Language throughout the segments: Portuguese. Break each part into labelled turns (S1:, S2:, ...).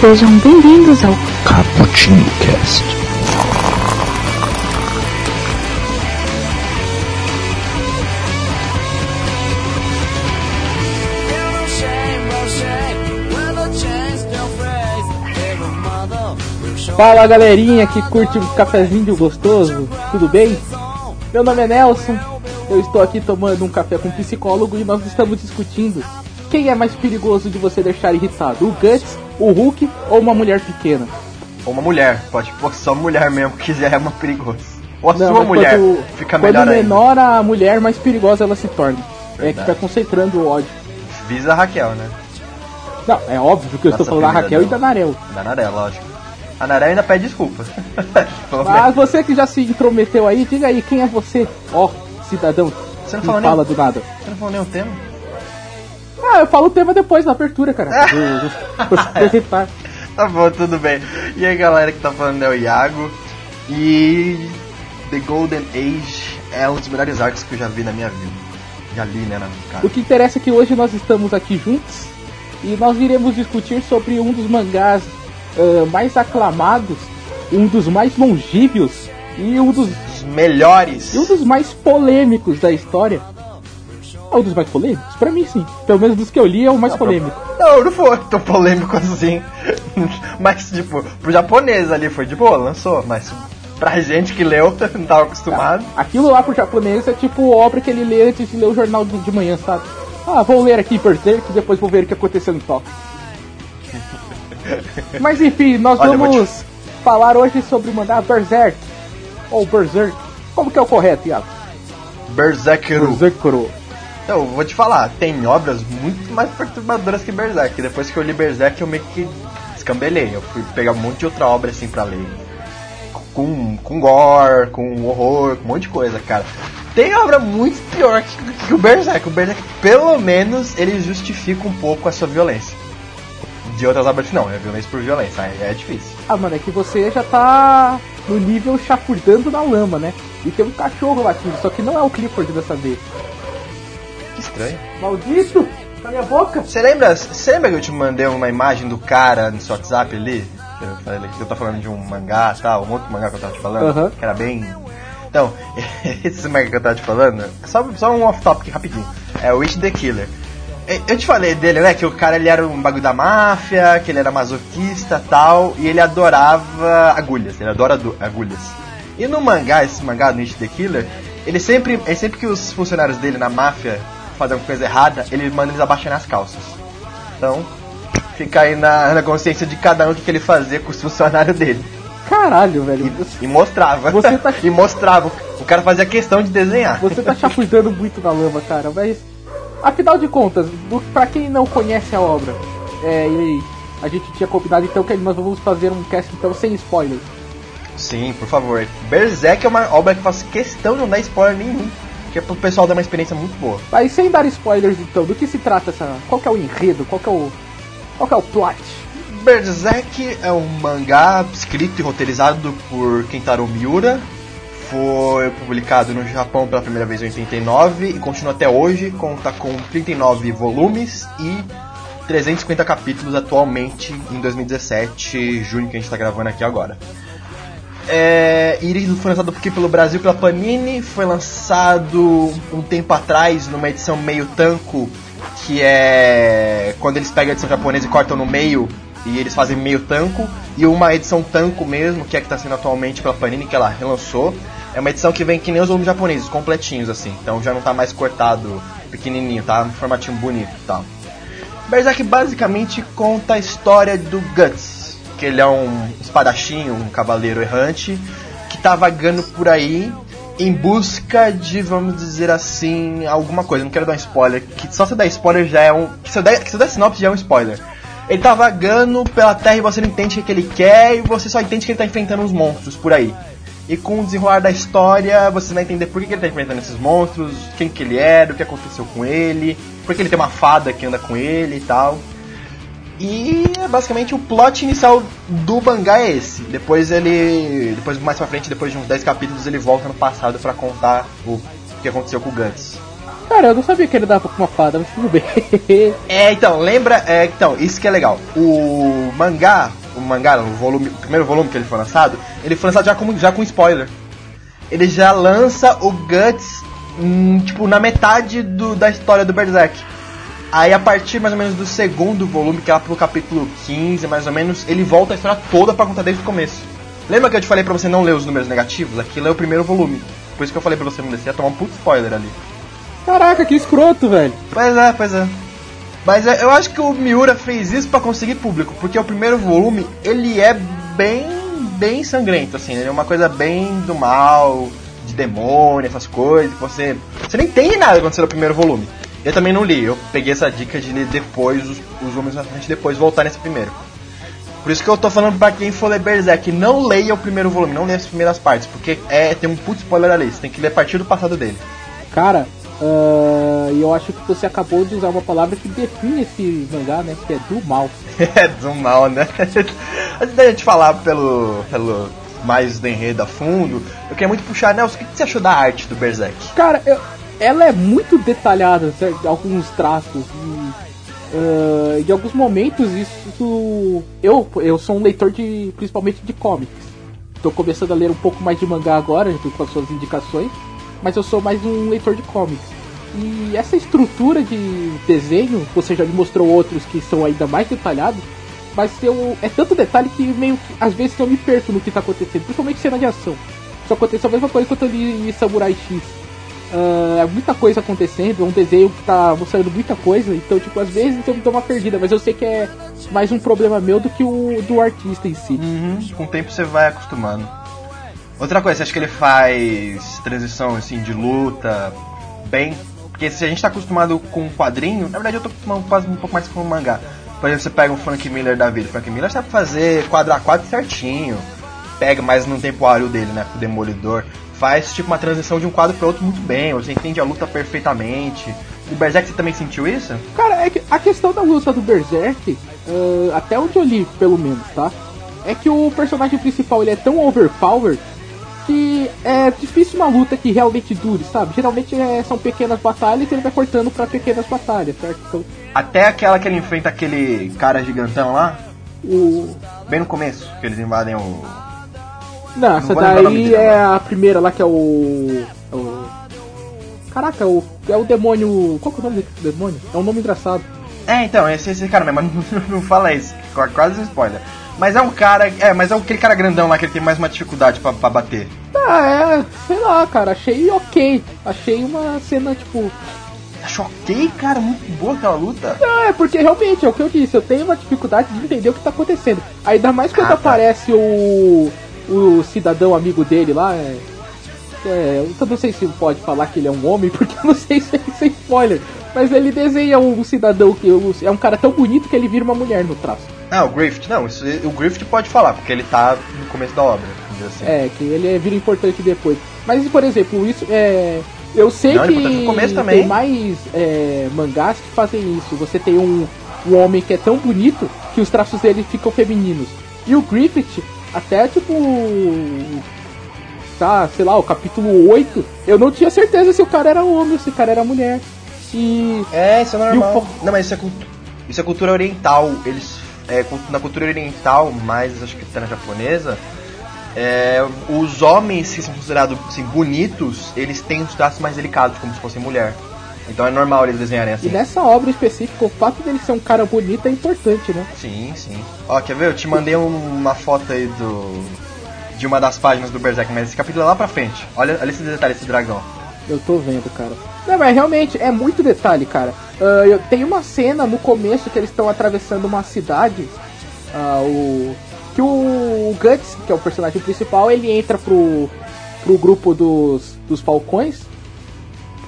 S1: Sejam bem-vindos ao
S2: Cappuccino Cast.
S3: Fala galerinha que curte um cafezinho gostoso, tudo bem? Meu nome é Nelson, eu estou aqui tomando um café com um psicólogo e nós estamos discutindo quem é mais perigoso de você deixar irritado, o Guts, o Hulk ou uma mulher pequena?
S4: Ou uma mulher, pode pôr só mulher mesmo, que já é uma perigosa. Ou a
S3: Não,
S4: sua mulher,
S3: quando,
S4: fica
S3: quando
S4: melhor ainda.
S3: menor a mulher, mais perigosa ela se torna. É que
S4: Verdade.
S3: vai concentrando o ódio.
S4: Visa a Raquel, né?
S3: Não, é óbvio que eu
S4: Nossa,
S3: estou falando da Raquel e da Narel.
S4: Da Naré, lógico. A Naré ainda pede desculpa.
S3: Mas você que já se intrometeu aí, diga aí quem é você, ó, cidadão.
S4: Você não falou
S3: fala
S4: nem-
S3: do nada.
S4: Você não falou nem o tema?
S3: Ah, eu falo o tema depois na abertura, cara. Pra se apresentar.
S4: Tá bom, tudo bem. E aí galera que tá falando é o Iago. E The Golden Age é um dos melhores arcos que eu já vi na minha vida. Já li, né, na cara.
S3: O que interessa é que hoje nós estamos aqui juntos e nós iremos discutir sobre um dos mangás ah, mais aclamados, um dos mais longíveos e um dos,
S4: Os melhores.
S3: e um dos mais polêmicos da história. É um dos mais polêmicos? Pra mim, sim. Pelo menos dos que eu li, é o mais polêmico.
S4: Não, não foi tão polêmico assim. Mas, tipo, pro japonês ali foi de boa, lançou. Mas pra gente que leu, não tava acostumado.
S3: Aquilo lá pro japonês é tipo obra que ele lê antes de ler o jornal de de manhã, sabe? Ah, vou ler aqui Berserk e depois vou ver o que aconteceu em Tóquio. Mas enfim, nós
S4: Olha,
S3: vamos falar hoje sobre o mangá Berserk. Ou Berserk. Como que é o correto, Iago?
S4: Berserkeru.
S3: Berserkuro.
S4: Então, vou te falar, tem obras muito mais perturbadoras que Berserk. Depois que eu li Berserk, eu meio que descambelei. Eu fui pegar um monte de outra obra assim pra ler. Com, com gore, com horror, com um monte de coisa, cara. Tem obra muito pior que, que o Berserk. O Berserk, pelo menos, ele justifica um pouco a sua violência. De outras obras, não, é violência por violência, é difícil.
S3: Ah, mano, é que você já tá no nível chafurdando na lama, né? E tem um cachorro latindo, só que não é o Clifford dessa vez.
S4: Estranho.
S3: Maldito! Cala a boca!
S4: Você lembra, lembra que eu te mandei uma imagem do cara no seu WhatsApp ali? Que eu falei que eu tava falando de um mangá e tal, um outro mangá que eu tava te falando, que era bem. Então, esse mangá que eu tava te falando, só, só um off-topic rapidinho. É o Witch the Killer. Eu te falei dele, né? Que o cara ele era um bagulho da máfia, que ele era masoquista tal, e ele adorava agulhas, ele adora agulhas. E no mangá, esse mangá, no Witch the Killer, ele sempre, é sempre que os funcionários dele na máfia fazem alguma coisa errada, ele manda eles abaixarem as calças. Então, fica aí na, na consciência de cada um o que, que ele fazia com os funcionários dele.
S3: Caralho, velho.
S4: E, e mostrava.
S3: Você tá-
S4: e mostrava. O cara fazia questão de desenhar.
S3: Você tá chafurdando muito na lama, cara, mas. Afinal de contas, do, pra quem não conhece a obra, é, e a gente tinha combinado então que nós vamos fazer um cast então sem spoilers.
S4: Sim, por favor. Berserk é uma obra que faço questão de não dar spoiler nenhum. Que é pro pessoal dar uma experiência muito boa.
S3: Mas sem dar spoilers então, do que se trata essa. Qual que é o enredo? Qual que é o. Qual que é o plot?
S4: Berserk é um mangá escrito e roteirizado por Kentaro Miura. Foi publicado no Japão pela primeira vez em 89 e continua até hoje. Conta com 39 volumes e 350 capítulos atualmente em 2017, junho que a gente está gravando aqui agora. É, foi lançado aqui pelo Brasil pela Panini, foi lançado um tempo atrás numa edição meio tanco, que é quando eles pegam a edição japonesa e cortam no meio e eles fazem meio tanco, e uma edição tanco mesmo, que é que está sendo atualmente pela Panini, que ela relançou. É uma edição que vem que nem os volumes japoneses, completinhos assim, então já não tá mais cortado pequenininho, tá no formatinho bonito e tal. Berserk basicamente conta a história do Guts, que ele é um espadachim, um cavaleiro errante, que tá vagando por aí em busca de, vamos dizer assim, alguma coisa. Não quero dar um spoiler, que só se der spoiler já é um. Que se der, que se der sinopse já é um spoiler. Ele tá vagando pela terra e você não entende o que ele quer, e você só entende que ele tá enfrentando uns monstros por aí. E com o desenrolar da história, você vai entender por que ele tá enfrentando esses monstros, quem que ele era, o que aconteceu com ele, por que ele tem uma fada que anda com ele e tal. E basicamente o plot inicial do mangá é esse. Depois ele. Depois mais pra frente, depois de uns 10 capítulos, ele volta no passado pra contar o que aconteceu com o Guts.
S3: Cara, eu não sabia que ele dava com uma fada, mas tudo bem.
S4: É, então, lembra. É, então, isso que é legal. O mangá, o mangá, o, volume, o primeiro volume que ele foi lançado, ele foi lançado já com, já com spoiler. Ele já lança o Guts, hum, tipo, na metade do, da história do Berserk. Aí a partir mais ou menos do segundo volume, que é lá pro capítulo 15, mais ou menos, ele volta a história toda pra contar desde o começo. Lembra que eu te falei pra você não ler os números negativos? Aquilo é o primeiro volume. Por isso que eu falei pra você não ler, você ia tomar um puto spoiler ali.
S3: Caraca, que escroto, velho.
S4: Pois é, pois é. Mas é, eu acho que o Miura fez isso pra conseguir público, porque o primeiro volume, ele é bem, bem sangrento, assim, ele é uma coisa bem do mal, de demônio, essas coisas, que você, você não entende nada acontecendo no primeiro volume. Eu também não li, eu peguei essa dica de ler depois, os, os volumes na frente, depois voltar nesse primeiro. Por isso que eu tô falando pra quem for ler Berserk, não leia o primeiro volume, não leia as primeiras partes, porque é, tem um puto spoiler ali, você tem que ler a partir do passado dele.
S3: Cara, ah, e eu acho que você acabou de usar uma palavra que define esse mangá, né? Que é do mal.
S4: É, do mal, né? Antes da gente falar pelo, pelo mais do enredo a fundo, eu queria muito puxar, Nelson, o que você achou da arte do Berserk?
S3: Cara, eu- ela é muito detalhada, certo? alguns traços. E, ah, em alguns momentos isso. Eu, eu sou um leitor de. principalmente de comics. Tô começando a ler um pouco mais de mangá agora, com as suas indicações, mas eu sou mais um leitor de comics. E essa estrutura de desenho, você já me mostrou outros que são ainda mais detalhados, mas eu, é tanto detalhe que meio que às vezes eu me perco no que tá acontecendo, principalmente cena de ação. Isso aconteceu a mesma coisa quando eu li Samurai X. É muita coisa acontecendo, é um desenho que tá mostrando muita coisa, então tipo, às vezes eu me dou uma perdida, mas eu sei que é mais um problema meu do que o do artista em si.
S4: Uhum, com o tempo você vai acostumando. Outra coisa, você acha que ele faz transição assim de luta bem? Porque se a gente tá acostumado com um quadrinho, na verdade eu tô acostumado quase um pouco mais com o mangá. Por exemplo, você pega um Frank Miller da vida. Frank Miller sabe fazer quadro a quadro certinho. Pega mais no tempo hábil dele, né? Com o Demolidor. Faz tipo uma transição de um quadro para outro muito bem. Você entende a luta perfeitamente. O Berserk você também sentiu isso?
S3: Cara, é que a questão da luta do Berserk, ah, até onde eu li, pelo menos, tá? É que o personagem principal ele é tão overpowered que é difícil uma luta que realmente dure, sabe? Geralmente é- são pequenas batalhas e ele vai cortando pra pequenas batalhas, certo? Então,
S4: Até aquela que ele enfrenta aquele cara gigantão lá,
S3: o.
S4: bem no começo, que eles invadem o.
S3: Não, essa
S4: vou lembrar o nome
S3: daí é a primeira lá que é o. o... Caraca, o, é o demônio. Qual que é o nome desse demônio? É um nome engraçado.
S4: É, então, esse, esse cara mesmo, mas não, não fala isso, qu- quase spoiler. Mas é um cara, é, mas é aquele cara grandão lá que ele tem mais uma dificuldade pra, pra bater.
S3: Ah, é, sei lá, cara, achei ok. Achei uma cena, tipo.
S4: Ok, cara, muito boa aquela luta.
S3: Não, é porque realmente é o que eu disse, eu tenho uma dificuldade de entender o que tá acontecendo. Ainda mais quando
S4: Ah, tá.
S3: aparece o. o cidadão amigo dele lá, é. É, eu não sei se pode falar que ele é um homem, porque eu não sei se é sem spoiler. Mas ele desenha um cidadão que é um cara tão bonito que ele vira uma mulher no traço.
S4: Ah, o Griffith, não, isso, o Griffith pode falar, porque ele tá no começo da obra, assim.
S3: É, que ele é- vira importante depois. Mas, por exemplo, isso é. Eu sei
S4: Não, é
S3: que tem mais é, mangás que fazem isso. Você tem um, um homem que é tão bonito que os traços dele ficam femininos. E o Griffith, até tipo. Tá, sei lá, o capítulo 8, eu não tinha certeza se o cara era homem ou se o cara era mulher. E.
S4: É, isso é normal.
S3: O
S4: Não, mas isso é, cultu- isso é cultura oriental. Eles, é, na cultura oriental, mais acho que até na japonesa, é, os homens que são considerados assim, bonitos, eles têm os traços mais delicados, como se fossem mulher. Então é normal eles desenharem
S3: E
S4: assim.
S3: nessa obra específica, o fato dele ser um cara bonito é importante, né?
S4: Sim, sim. Ó, quer ver? Eu te mandei um- uma foto aí do. De uma das páginas do Berserk, mas esse capítulo é lá pra frente. Olha, olha esse detalhe, esse dragão.
S3: Eu tô vendo, cara. Não, mas realmente é muito detalhe, cara. Ah, eu, tem uma cena no começo que eles estão atravessando uma cidade. ah, o, que o, o Guts, que é o personagem principal, ele entra pro, pro grupo dos, dos falcões.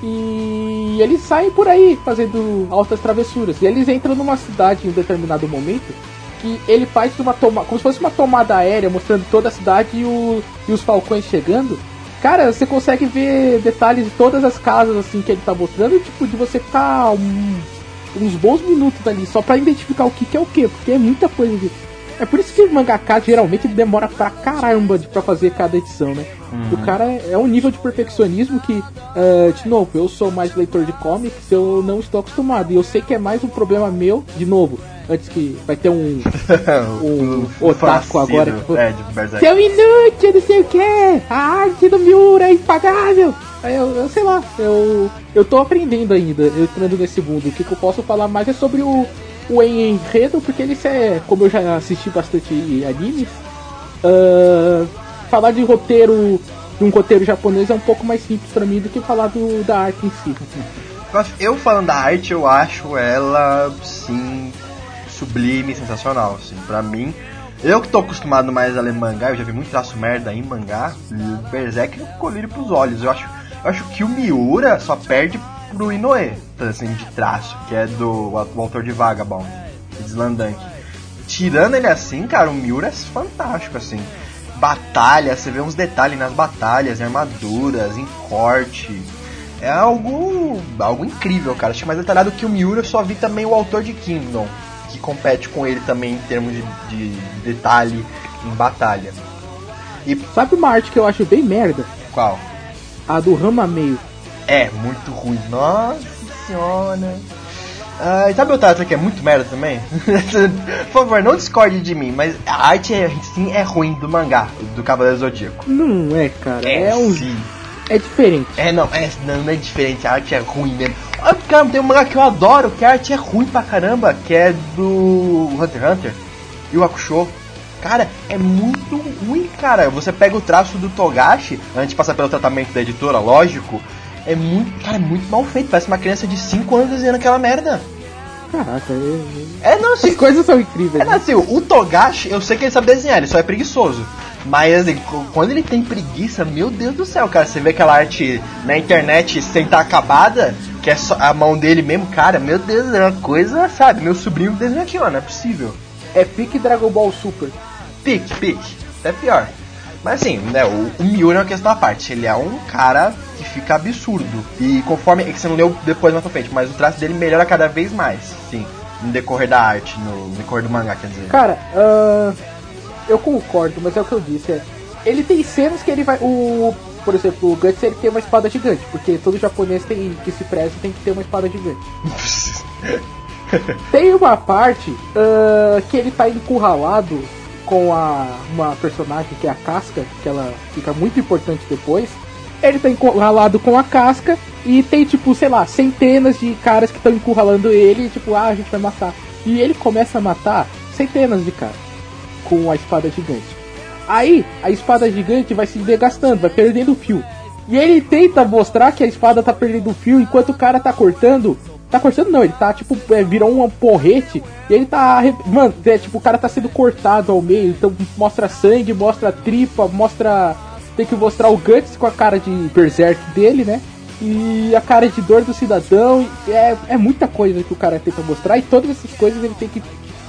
S3: E eles saem por aí fazendo altas travessuras. E eles entram numa cidade em um determinado momento que ele faz uma como se fosse uma tomada aérea mostrando toda a cidade e, o- e os falcões chegando. Cara, você consegue ver detalhes de todas as casas assim que ele tá mostrando, tipo, de você ficar um- uns bons minutos ali só pra identificar o que, que é o que, porque é muita coisa de. É por isso que o mangaka geralmente demora pra caramba pra fazer cada edição, né?
S4: Uhum.
S3: O cara é um nível de perfeccionismo que, uh, de novo, eu sou mais leitor de comics, eu não estou acostumado. E eu sei que é mais um problema meu, de novo, antes que vai ter um, um otaku agora. Que,
S4: é, de.
S3: Seu inútil, não sei o que, a arte do Miura é impagável. Eu, eu sei lá, eu, eu tô aprendendo ainda, eu entrando nesse mundo. O que, que eu posso falar mais é sobre o, o enredo, porque ele é, como eu já assisti bastante animes, uh, falar de roteiro, de um roteiro japonês é um pouco mais simples para mim do que falar do, da arte em si.
S4: Eu falando da arte, eu acho ela, sim, sublime, sensacional, assim, pra mim. Eu que tô acostumado mais a ler mangá, eu já vi muito traço merda em mangá, o Berserk é um colírio pros olhos. Eu acho, eu acho que o Miura só perde pro Inoue, assim, de traço, que é do o autor de Vagabond, Slandank. Tirando ele assim, cara, o Miura é fantástico, assim. Batalha, você vê uns detalhes nas batalhas, em armaduras, em corte. É algo algo incrível, cara. Acho que mais detalhado que o Miura, eu só vi também o autor de Kingdom, que compete com ele também em termos de, de detalhe em batalha.
S3: E sabe uma arte que eu acho bem merda?
S4: Qual?
S3: A do Rama Meio.
S4: É, muito ruim. Nossa senhora. Ah, sabe outra arte que é muito merda também? Por favor, não discorde de mim, mas a arte é, sim é ruim do mangá, do Cavaleiro Zodíaco.
S3: Não é, cara. É,
S4: é
S3: um.
S4: Sim.
S3: É diferente.
S4: É, não, é, não, é diferente, a arte é ruim mesmo. Ah, cara, tem um mangá que eu adoro, que a arte é ruim pra caramba, que é do Hunter x Hunter e o Hakusho. Cara, é muito ruim, cara. Você pega o traço do Togashi, antes de passar pelo tratamento da editora, lógico, é muito, cara, é muito mal feito. Parece uma criança de 5 anos desenhando aquela merda.
S3: Caraca, eu...
S4: É, não, assim,
S3: as coisas são incríveis.
S4: É, não, assim, o Togashi, eu sei que ele sabe desenhar, ele só é preguiçoso. Mas, assim, quando ele tem preguiça, meu Deus do céu, cara, você vê aquela arte na internet sem estar acabada, que é só a mão dele mesmo, cara, meu Deus, é uma coisa, sabe? Meu sobrinho desenha aqui, ó, não é possível.
S3: É pique Dragon Ball Super.
S4: Pique, pique, até pior. Mas assim, né, o, o Miura é uma questão à parte. Ele é um cara que fica absurdo. E conforme. É que você não leu depois na sua frente, mas o traço dele melhora cada vez mais, sim. No decorrer da arte, no, no decorrer do mangá, quer dizer.
S3: Cara, uh, eu concordo, mas é o que eu disse. É, ele tem cenas que ele vai. O, por exemplo, o Guts ele tem uma espada gigante, porque todo japonês tem, que se preza tem que ter uma espada gigante. tem uma parte uh, que ele tá encurralado com a uma personagem que é a Casca, que ela fica muito importante depois. Ele tá encurralado com a Casca e tem tipo, sei lá, centenas de caras que estão encurralando ele, e, tipo, ah, a gente vai matar. E ele começa a matar centenas de caras com a espada gigante. Aí, a espada gigante vai se desgastando, vai perdendo o fio. E ele tenta mostrar que a espada tá perdendo o fio enquanto o cara tá cortando Tá cortando não, ele tá tipo, é, virou um porrete e ele tá. Mano, é, tipo, o cara tá sendo cortado ao meio, então mostra sangue, mostra tripa, mostra. Tem que mostrar o Guts com a cara de berserk dele, né? E a cara de dor do cidadão. É, é muita coisa que o cara tenta mostrar e todas essas coisas ele tem que.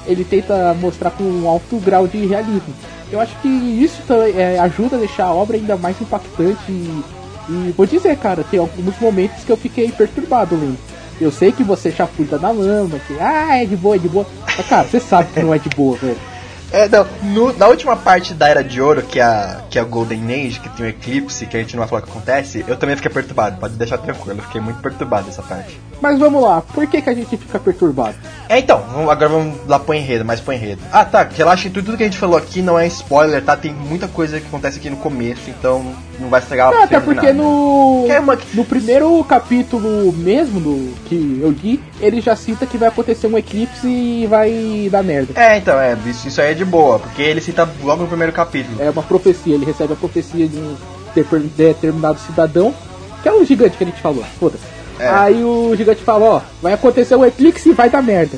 S3: Ele tenta mostrar com um alto grau de realismo. Eu acho que isso é, ajuda a deixar a obra ainda mais impactante e, e vou dizer, cara, tem alguns momentos que eu fiquei perturbado lendo. Eu sei que você chafurda na lama, que ah, é de boa, é de boa. Mas cara, você sabe que não é de boa, velho.
S4: É, não, no, na última parte da Era de Ouro, que é, a, que é a Golden Age, que tem o eclipse, que a gente não vai falar o que acontece, eu também fiquei perturbado, pode deixar tranquilo, eu fiquei muito perturbado nessa parte.
S3: Mas vamos lá, por que, que a gente fica perturbado?
S4: É, então, agora vamos lá pro enredo, mais pro enredo. Ah, tá, relaxa, tudo, tudo que a gente falou aqui não é spoiler, tá? Tem muita coisa que acontece aqui no começo, então não vai estragar
S3: Não, até porque no,
S4: é uma...
S3: no primeiro capítulo mesmo do que eu li, ele já cita que vai acontecer um eclipse e vai dar merda.
S4: É, então, é, isso, isso aí é de boa, porque ele cita logo no primeiro capítulo.
S3: É uma profecia, ele recebe a profecia de um determinado cidadão, que é o gigante que a gente falou, foda-se. É. Aí o gigante fala, ó, vai acontecer um eclipse e vai dar merda.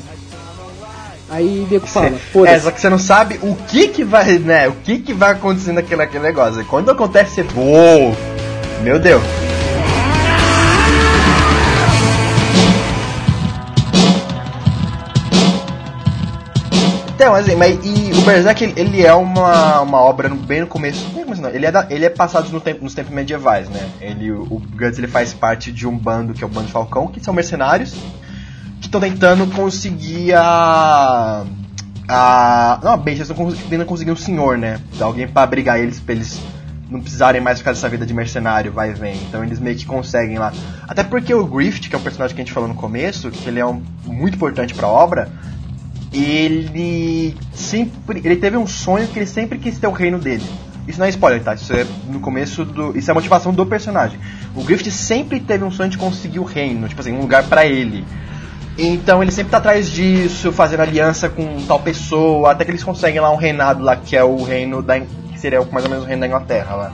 S3: Aí o nego fala, foda-se.
S4: É, só que você não sabe o que que vai, né, o que que vai acontecer naquele, naquele negócio. E quando acontece, você, uou, meu Deus. Então, assim, mas e o Berserk ele, ele é uma, uma obra no, bem no começo. Não, ele, é da, ele é passado no tempo, nos tempos medievais, né? Ele, o Guts ele faz parte de um bando que é o Bando Falcão, que são mercenários que estão tentando conseguir a, a. Não, bem, eles estão tentando conseguir um senhor, né? Alguém pra abrigar eles, pra eles não precisarem mais ficar dessa vida de mercenário, vai e vem. Então eles meio que conseguem lá. Até porque o Grift, que é o personagem que a gente falou no começo, que ele é um, muito importante pra obra, ele sempre. Ele teve um sonho que ele sempre quis ter o reino dele. Isso não é spoiler, tá? Isso é no começo do. Isso é a motivação do personagem. O Grift sempre teve um sonho de conseguir o reino, tipo assim, um lugar para ele. Então ele sempre tá atrás disso, fazendo aliança com tal pessoa, até que eles conseguem lá um reinado lá, que é o reino da. que seria mais ou menos o reino da Inglaterra lá.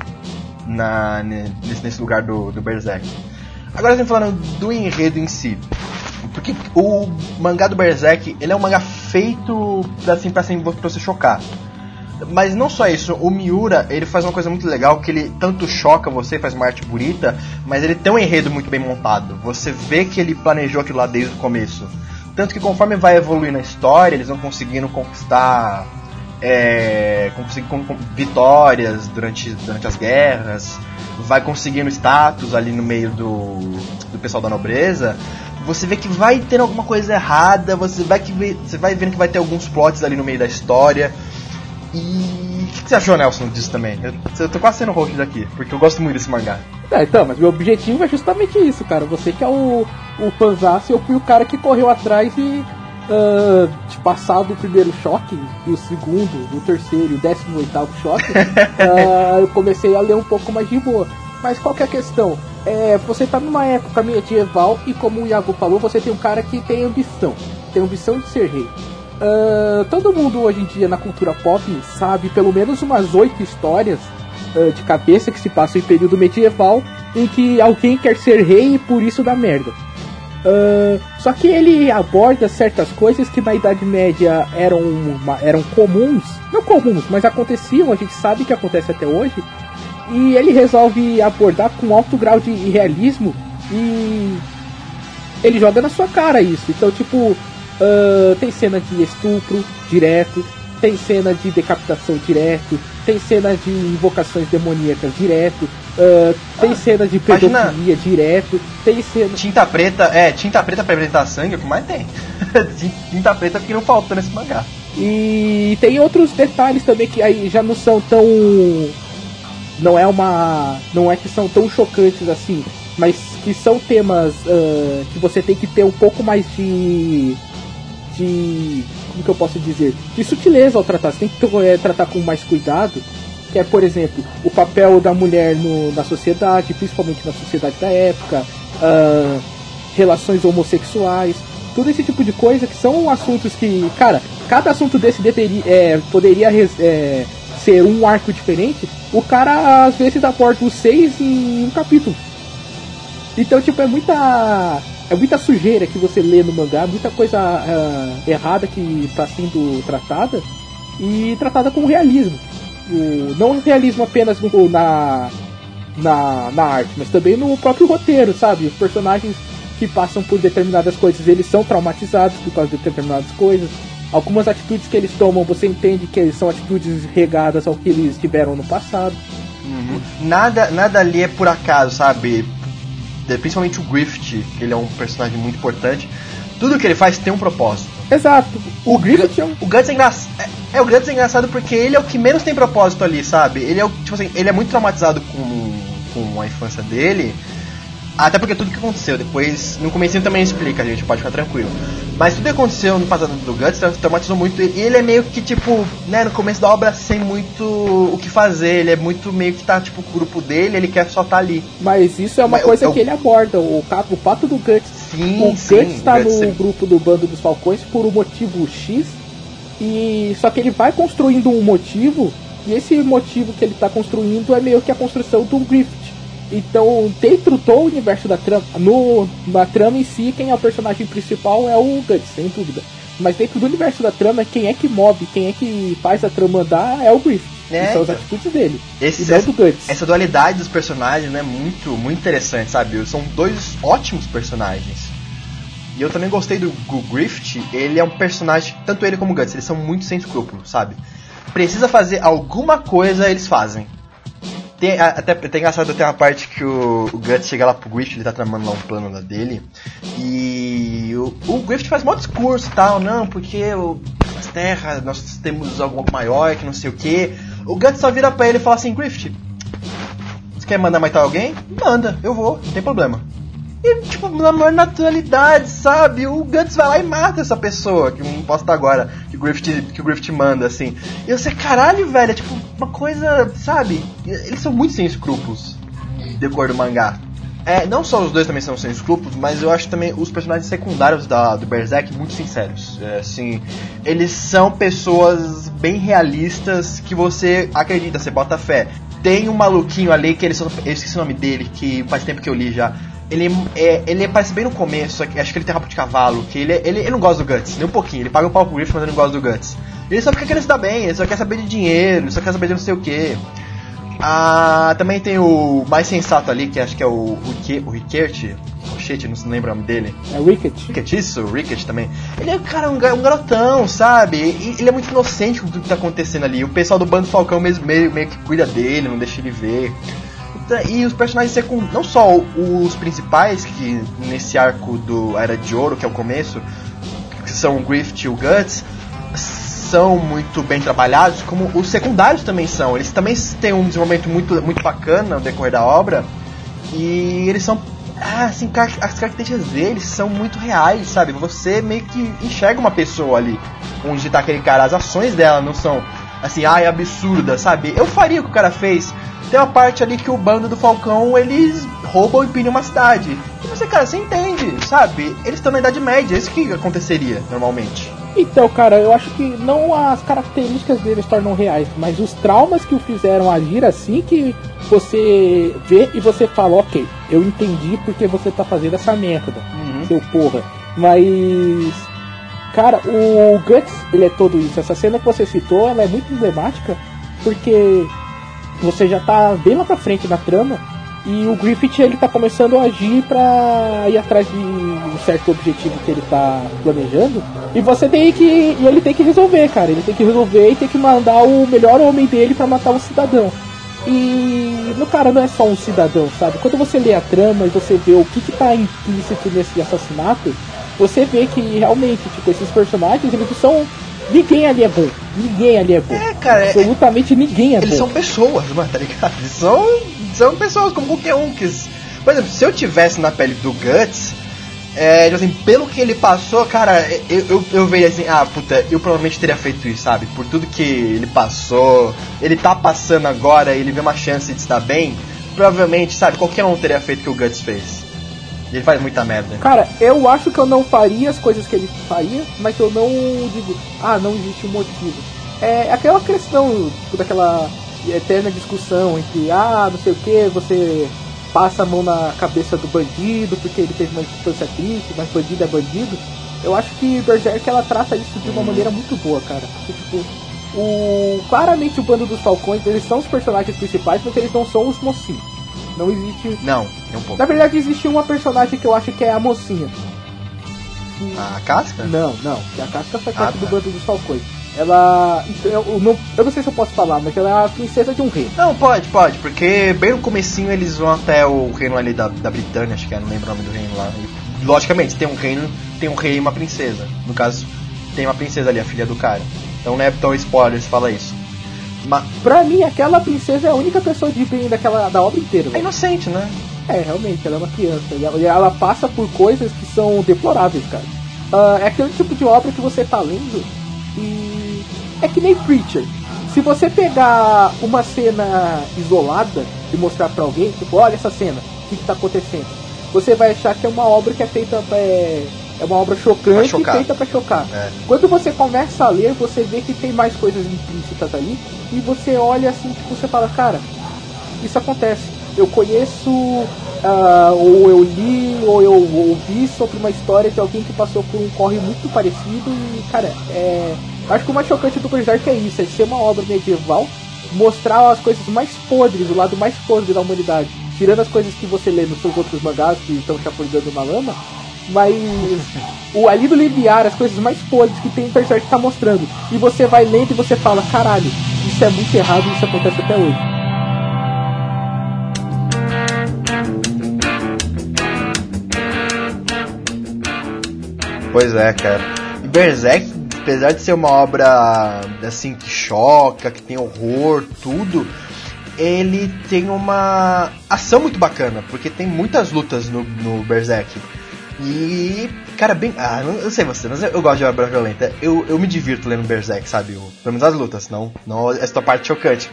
S4: Na, nesse, nesse lugar do, do Berserk. Agora estamos falando do enredo em si. Porque o mangá do Berserk, ele é um mangá feito assim, pra, assim, você chocar. Mas não só isso, o Miura, ele faz uma coisa muito legal, que ele tanto choca você, faz uma arte bonita, mas ele tem um enredo muito bem montado. Você vê que ele planejou aquilo lá desde o começo. Tanto que conforme vai evoluindo a história, eles vão conseguindo conquistar é, conseguir vitórias durante, durante as guerras, vai conseguindo status ali no meio do, do pessoal da nobreza, você vê que vai ter alguma coisa errada, você vai, que, você vai vendo que vai ter alguns plots ali no meio da história. E o que, que, você achou, Nelson, disso também? Eu, eu tô quase sendo host daqui, porque eu gosto muito desse mangá.
S3: É, então, mas meu objetivo é justamente isso, cara. Você que é o, o fanzaço, eu fui o cara que correu atrás e uh, de passar do primeiro choque, do segundo, do terceiro e o décimo oitavo choque, uh, eu comecei a ler um pouco mais de boa. Mas qual que é a questão? É, você tá numa época medieval e como o Iago falou, você tem um cara que tem ambição. Tem ambição de ser rei. Uh, todo mundo hoje em dia na cultura pop sabe pelo menos umas oito histórias uh, de cabeça que se passam em período medieval em que alguém quer ser rei e por isso dá merda. Uh, só que ele aborda certas coisas que na Idade Média eram, uma, eram comuns, não comuns, mas aconteciam, a gente sabe que acontece até hoje, e ele resolve abordar com alto grau de realismo e ele joga na sua cara isso. Então, tipo, Uh, tem cena de estupro direto, tem cena de decapitação direto, tem cena de invocações demoníacas direto, uh, tem ah, cena de pedofilia direto, tem cena.
S4: Tinta preta, é, tinta preta pra apresentar sangue, o que mais tem? tinta preta que não falta nesse mangá.
S3: E tem outros detalhes também que aí já não são tão. Não é uma. Não é que são tão chocantes assim, mas que são temas uh, que você tem que ter um pouco mais de de. Como que eu posso dizer? De sutileza ao tratar. Você tem que é, tratar com mais cuidado. Que é, por exemplo, o papel da mulher no, na sociedade, principalmente na sociedade da época, uh, relações homossexuais, todo esse tipo de coisa que são assuntos que, cara, cada assunto desse deveria, é, poderia é, ser um arco diferente. O cara às vezes aporta os seis em um capítulo. Então, tipo, é muita é muita sujeira que você lê no mangá, muita coisa uh, errada que está sendo tratada e tratada com realismo. O, não realismo apenas no, na, na, na arte, mas também no próprio roteiro, sabe? Os personagens que passam por determinadas coisas, eles são traumatizados por causa de determinadas coisas. Algumas atitudes que eles tomam, você entende que eles são atitudes regadas ao que eles tiveram no passado.
S4: Uhum. Nada, nada ali é por acaso, sabe? principalmente o Griffith, que ele é um personagem muito importante, tudo que ele faz tem um propósito.
S3: Exato.
S4: O, o Griffith é um... O Guts é engraçado. É, é, o Guts é engraçado porque ele é o que menos tem propósito ali, sabe? Ele é o, tipo assim, ele é muito traumatizado com, com a infância dele. Até porque tudo que aconteceu depois, no começo também explica, a gente pode ficar tranquilo. Mas tudo que aconteceu no passado do Guts traumatizou muito ele. E ele é meio que, tipo, né, no começo da obra sem muito o que fazer. Ele é muito meio que tá, tipo, o grupo dele, ele quer só estar tá ali.
S3: Mas isso é uma Mas, coisa eu, que ele aborda. O, o pato do Guts.
S4: Sim,
S3: o
S4: sim,
S3: Guts tá no sempre... grupo do bando dos Falcões por um motivo X. E só que ele vai construindo um motivo. E esse motivo que ele tá construindo é meio que a construção do Griffith então, dentro do universo da trama, no, na trama em si, quem é o personagem principal é o Guts, sem dúvida. Mas dentro do universo da trama, quem é que move, quem é que faz a trama andar é o Griff. É, são as então. atitudes dele.
S4: Esse, essa, essa, dualidade dos personagens é né, muito, muito interessante, sabe? São dois ótimos personagens. E eu também gostei do, Griffith, ele é um personagem, tanto ele como o Guts, eles são muito sem escrúpulos, sabe? Precisa fazer alguma coisa, eles fazem. Tem, até, até engraçado, tem uma parte que o, o Guts chega lá pro Griffith, ele tá tramando lá um plano lá dele, e o, o Griffith faz um discurso e tal, não, porque o, nas terras, nós temos algo maior que não sei o que. O Guts só vira pra ele e fala assim, Griffith, você quer mandar matar alguém? Manda, eu vou, não tem problema. E, tipo, na maior naturalidade, sabe? O Guts vai lá e mata essa pessoa, que não posso estar agora, que o Griffith, que o Griffith manda, assim. E você, caralho, velho, é tipo uma coisa, sabe? Eles são muito sem escrúpulos, de cor do mangá. É, não só os dois também são sem escrúpulos, mas eu acho também os personagens secundários da, do Berserk muito sinceros. É, assim, eles são pessoas bem realistas que você acredita, você bota fé. Tem um maluquinho ali que eles, eu esqueci o nome dele, que faz tempo que eu li já. Ele, é, ele aparece bem no começo, acho que ele tem rabo de cavalo, que ele, ele, ele não gosta do Guts, nem um pouquinho. Ele paga o pau pro Griffith, mas ele não gosta do Guts. Ele só fica querendo se dar bem, ele só quer saber de dinheiro, ele só quer saber de não sei o que. Ah, também tem o mais sensato ali, que acho que é o, o, o Rickert. Shit, não se lembra o nome dele.
S3: É Ricket.
S4: Rickert, isso, o Rickert também. Ele é, cara, um, um garotão, sabe? E ele é muito inocente com tudo que tá acontecendo ali. O pessoal do Bando Falcão mesmo, meio, meio que cuida dele, não deixa ele ver. E os personagens secundários, não só os principais, que nesse arco do Era de Ouro, que é o começo, que são o Griffith e o Guts, são muito bem trabalhados, como os secundários também são. Eles também têm um desenvolvimento muito, muito bacana no decorrer da obra. E eles são. Ah, assim, as características deles são muito reais, sabe? Você meio que enxerga uma pessoa ali onde tá aquele cara. As ações dela não são assim, ai, absurda, sabe? Eu faria o que o cara fez. Tem uma parte ali que o bando do Falcão eles roubam e pilham uma cidade. E você, cara, você entende, sabe? Eles estão na Idade Média, é isso que aconteceria normalmente.
S3: Então, cara, eu acho que não as características deles tornam reais, mas os traumas que o fizeram agir assim que você vê e você fala, ok, eu entendi porque você tá fazendo essa merda, uhum. seu porra. Mas, cara, o Guts, ele é todo isso. Essa cena que você citou, ela é muito emblemática porque você já tá bem lá pra frente na trama e o Griffith ele tá começando a agir para ir atrás de um certo objetivo que ele tá planejando. E você tem que. E ele tem que resolver, cara. Ele tem que resolver e tem que mandar o melhor homem dele para matar um cidadão. E no cara não é só um cidadão, sabe? Quando você lê a trama e você vê o que, que tá implícito nesse assassinato, você vê que realmente, tipo, esses personagens, eles são. Ninguém ali é bom. Ninguém ali é bom.
S4: É, cara.
S3: É- Absolutamente é... ninguém é
S4: eles
S3: bom.
S4: Eles são pessoas, mano, tá ligado? Eles são são pessoas como qualquer um que. Por exemplo, se eu tivesse na pele do Guts, é, tipo assim, pelo que ele passou, cara, eu, eu, eu vejo assim, ah, puta, eu provavelmente teria feito isso, sabe? Por tudo que ele passou, ele tá passando agora, ele vê uma chance de estar bem, provavelmente, sabe, qualquer um teria feito o que o Guts fez. Ele faz muita merda.
S3: Cara, eu acho que eu não faria as coisas que ele faria, mas eu não digo, ah, não existe um motivo. É aquela questão, tipo, daquela eterna discussão entre, ah, não sei o que, você passa a mão na cabeça do bandido porque ele teve uma infância triste, mas bandido é bandido. Eu acho que Berserk ela trata isso de uma maneira muito boa, cara. Porque, tipo, o, claramente o bando dos Falcões, eles são os personagens principais, mas eles não são os mocinhos. Não existe.
S4: Não, é um pouco.
S3: Na verdade, existe uma personagem que eu acho que é a mocinha.
S4: A casca?
S3: Não, não. Que a casca faz parte ah, tá. do bando dos Falcões. Ela. Eu não, eu não sei se eu posso falar, mas ela é a princesa de um rei.
S4: Não, pode, pode, porque bem no comecinho eles vão até o reino ali da, da Britânia, acho que é, não lembro o nome do reino lá. E, logicamente, tem um reino, tem um rei e uma princesa. No caso, tem uma princesa ali, a filha do cara. Então não é tão spoiler se fala isso.
S3: Mas... Pra mim, aquela princesa é a única pessoa de bem daquela, da obra inteira.
S4: É inocente, né?
S3: É, realmente, ela é uma criança. E ela, passa por coisas que são deploráveis, cara. Uh, é aquele tipo de obra que você tá lendo e é que nem Preacher. Se você pegar uma cena isolada e mostrar para alguém, tipo, olha essa cena, o que, que tá acontecendo? Você vai achar que é uma obra que é feita pra, é, é uma obra chocante e feita para chocar. É. Quando você começa a ler, você vê que tem mais coisas implícitas ali e você olha assim, tipo, você fala, cara, isso acontece. Eu conheço, uh, ou eu li, ou eu ouvi sobre uma história de alguém que passou por um corre muito parecido e, cara, é Acho que o mais chocante do Berserk é isso, é ser uma obra medieval, mostrar as coisas mais podres, o lado mais podre da humanidade. Tirando as coisas que você lê nos seus outros mangás que estão chapurizando na lama, mas o ali do limiar, as coisas mais podres que tem em Berserk tá mostrando. E você vai lendo e você fala, caralho, isso é muito errado e isso acontece até hoje.
S4: Pois é, cara. Berserk apesar de ser uma obra assim que choca, que tem horror, tudo, ele tem uma ação muito bacana, porque tem muitas lutas no, no Berserk. E, cara, bem. Ah, não, eu sei você, mas eu gosto de obra violenta. Eu, eu me divirto lendo Berserk, sabe? Eu, pelo menos as lutas, não, não essa parte chocante.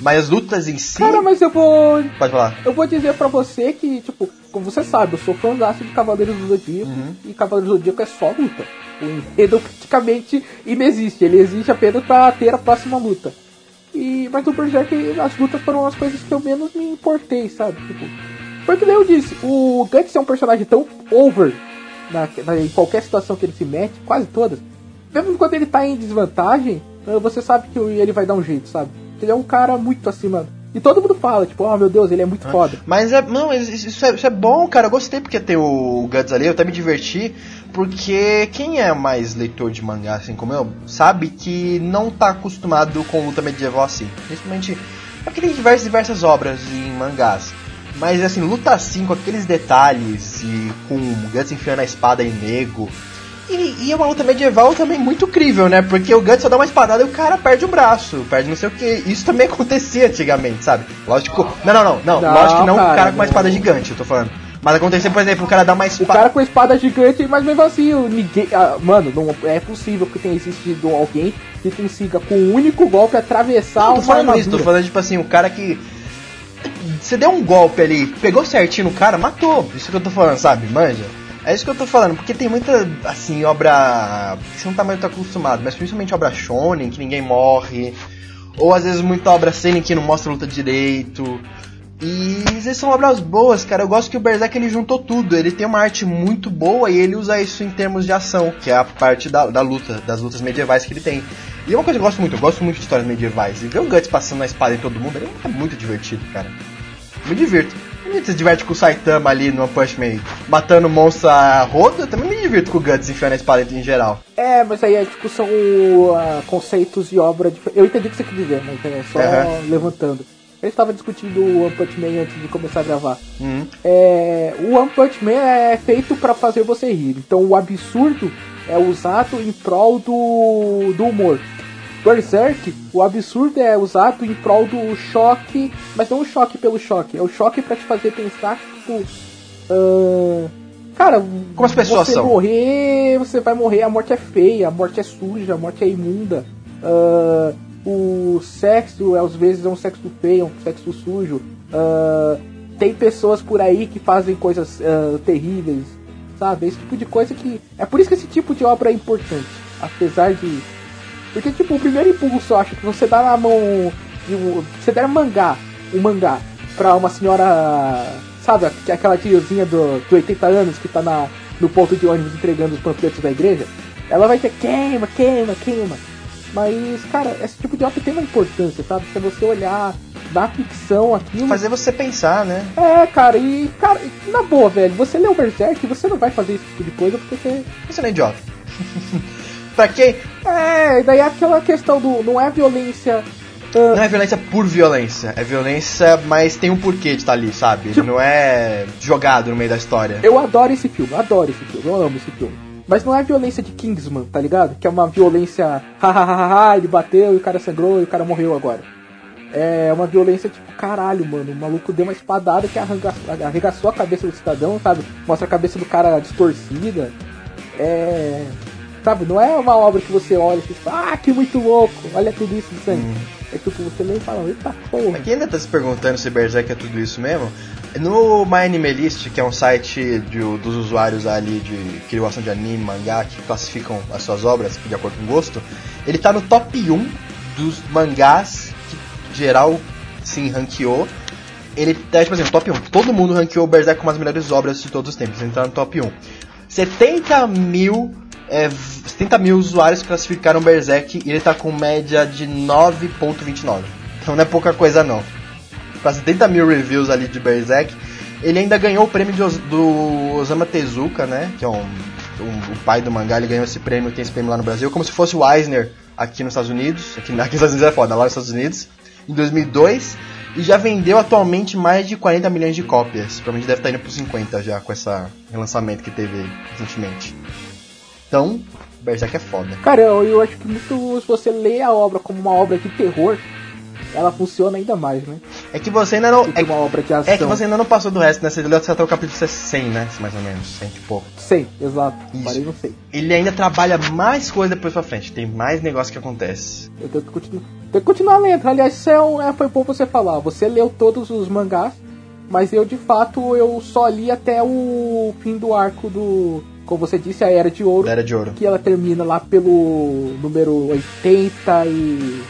S4: Mas as lutas em si.
S3: Cara, mas eu vou.
S4: Pode falar.
S3: Eu vou dizer pra você que, tipo, como você sabe, eu sou fãzaço de Cavaleiros do Zodíaco
S4: Uhum.
S3: e Cavaleiros do Zodíaco é só luta. O enredo praticamente inexiste, ele existe apenas pra ter a próxima luta. E, mas no Berserk as lutas foram as coisas que eu menos me importei, sabe? Tipo, porque daí eu disse, o Guts é um personagem tão over na, na- em qualquer situação que ele se mete, quase todas. Mesmo quando ele tá em desvantagem, eh, você sabe que ele vai dar um jeito, sabe? Ele é um cara muito acima. E todo mundo fala, tipo, oh meu Deus, ele é muito foda.
S4: Mas é, não, isso, isso é, isso é bom, cara. Eu gostei porque tem o Guts ali, eu até me diverti. Porque quem é mais leitor de mangá, assim como eu, sabe que não tá acostumado com luta medieval assim. Principalmente. É porque tem diversas, diversas obras em mangás. Mas assim, luta assim, com aqueles detalhes e com o Guts enfiando a espada em nego. E, e é uma luta medieval também muito crível, né? Porque o Guts só dá uma espadada e o cara perde o braço, perde não sei o que. Isso também acontecia antigamente, sabe? Lógico. Não, não, não, não.
S3: Não,
S4: lógico que não o
S3: cara,
S4: cara com uma espada gigante, eu tô falando. Mas acontecia, por exemplo, o cara dá uma
S3: O
S4: espada.
S3: cara com a espada gigante, mas mesmo assim, o ninguém. ah, mano, não é possível que tenha existido alguém que consiga, com um único golpe, atravessar
S4: Não, tô falando isso, tô falando tipo assim, o cara que. Você deu um golpe ali, pegou certinho no cara, matou. Isso que eu tô falando, sabe? Manja. É isso que eu tô falando, porque tem muita, assim, obra que você não tá muito acostumado, mas principalmente obra shonen, que ninguém morre, ou às vezes muita obra seinen que não mostra luta direito. E vezes são obras boas, cara. Eu gosto que o Berserk ele juntou tudo. Ele tem uma arte muito boa e ele usa isso em termos de ação, que é a parte da, da luta, das lutas medievais que ele tem. E é uma coisa que eu gosto muito, eu gosto muito de histórias medievais. E ver o Guts passando a espada em todo mundo é muito divertido, cara. Me divirto. Me se diverte com o Saitama ali no One Punch Man, matando monstro a roda, eu também me divirto com o Guts enfiando a espada em geral.
S3: É, mas aí é tipo, são ah, conceitos de obra diferentes. Eu entendi o que você quer dizer, mas é só
S4: Aham.
S3: levantando. Eu estava discutindo o One Punch Man antes de começar a gravar.
S4: Uhum.
S3: É, o One Punch Man é feito pra fazer você rir. Então o absurdo é usado em prol do, do humor. Berserk, o absurdo é usado em prol do choque, mas não o choque pelo choque, é o choque pra te fazer pensar que, tipo. ah, cara,
S4: Como as pessoas
S3: você
S4: são.
S3: morrer, você vai morrer, a morte é feia, a morte é suja, a morte é imunda. Ah, o sexo, às vezes, é um sexo feio, é um sexo sujo. Ah, tem pessoas por aí que fazem coisas ah, terríveis, sabe? Esse tipo de coisa que. É por isso que esse tipo de obra é importante. Apesar de. Porque, tipo, o primeiro impulso, eu acho, que você dá na mão. De um, você der mangá, um mangá, pra uma senhora. Sabe, aqu- aquela tiozinha do, de 80 anos que tá na, no ponto de ônibus entregando os panfletos da igreja. Ela vai ter queima, queima, queima. Mas, cara, esse tipo de obra tem uma importância, sabe? Se você olhar na ficção aquilo.
S4: Fazer você pensar, né?
S3: É, cara, e, cara, na boa, velho, você lê o Berserk, você não vai fazer esse tipo de coisa porque você.
S4: Você não é idiota. pra quem?
S3: É, daí é aquela questão do. Não é violência. ah,
S4: Não é violência por violência, é violência, mas tem um porquê de estar ali, sabe? Ele não é jogado no meio da história.
S3: Eu adoro esse filme, adoro esse filme, eu amo esse filme. Mas não é violência de Kingsman, tá ligado? Que é uma violência. Hahaha, ele bateu e o cara sangrou e o cara morreu agora. É uma violência tipo, caralho, mano. O maluco deu uma espadada que arranca- arregaçou a cabeça do cidadão, sabe? Mostra a cabeça do cara distorcida. É. Sabe, não é uma obra que você olha e você fala, ah, que muito louco, olha tudo isso de sangue. É tipo, você lê e fala, eita porra.
S4: Quem ainda tá se perguntando se Berserk é tudo isso mesmo, no MyAnimeList, que é um site de- dos usuários ali de que gostam de anime, mangá, que classificam as suas obras de acordo com o gosto, ele tá no top 1 dos mangás que geral sim ranqueou. Ele tá, tipo assim, no top 1. Todo mundo ranqueou o Berserk como as melhores obras de todos os tempos. Ele tá no top 1. 70 mil, é, 70 mil usuários classificaram Berserk e ele tá com média de 9.29. Então não é pouca coisa não. Pra 70 mil reviews ali de Berserk, ele ainda ganhou o prêmio de do Osama Tezuka, né? Que é um, um- o pai do mangá, ele ganhou esse prêmio, tem esse prêmio lá no Brasil, como se fosse o Eisner aqui nos Estados Unidos. Aqui, aqui nos Estados Unidos é foda, lá nos Estados Unidos. Em 2002. E já vendeu atualmente mais de 40 milhões de cópias. Provavelmente deve estar indo para 50 já com esse relançamento que teve recentemente. Então, Berserk é foda.
S3: Cara, eu, eu acho que muito se você lê a obra como uma obra de terror, ela funciona ainda mais, né?
S4: É que você ainda não.
S3: Que
S4: É,
S3: uma obra de ação.
S4: é que você ainda não passou do resto, né? Você leu até o capítulo 100, né? Mais ou menos, 100 e pouco.
S3: Sei, exato.
S4: Isso.
S3: Parei no sei.
S4: Ele ainda trabalha mais coisa depois pra frente. Tem mais negócio que acontece.
S3: Eu tenho que continuar. Tenho que continuar lendo. Aliás, isso é um, é, foi bom você falar. Você leu todos os mangás, mas eu de fato eu só li até o fim do arco do. Como você disse, a Era de Ouro.
S4: Da Era de Ouro.
S3: Que ela termina lá pelo número 80 e.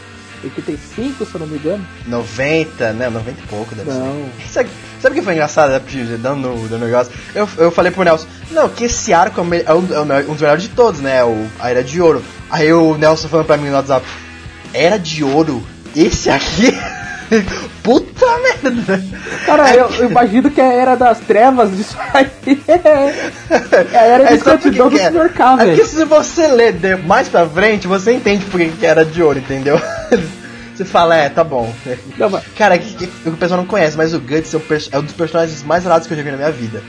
S3: 85, se eu não me engano.
S4: 90, né? 90 e pouco, deve
S3: Não.
S4: ser. Sabe, sabe o que foi engraçado, né, dando o negócio? Eu, eu falei pro Nelson, não, que esse arco é, me- é um, é um dos melhores de todos, né? O, a Era de Ouro. Aí o Nelson falando pra mim no WhatsApp, Era de Ouro? Esse aqui? Puta merda!
S3: Cara, eu, eu imagino que a Era das Trevas disso aí é a Era de
S4: É, que
S3: do
S4: que é?
S3: Sr. K,
S4: É
S3: velho.
S4: se você ler mais pra frente, você entende por que que era de ouro, entendeu? Você fala, é, tá bom.
S3: Não, mas-
S4: Cara, que, que, o pessoal não conhece, mas o Guts é um, é um dos personagens mais raros que eu já vi na minha vida.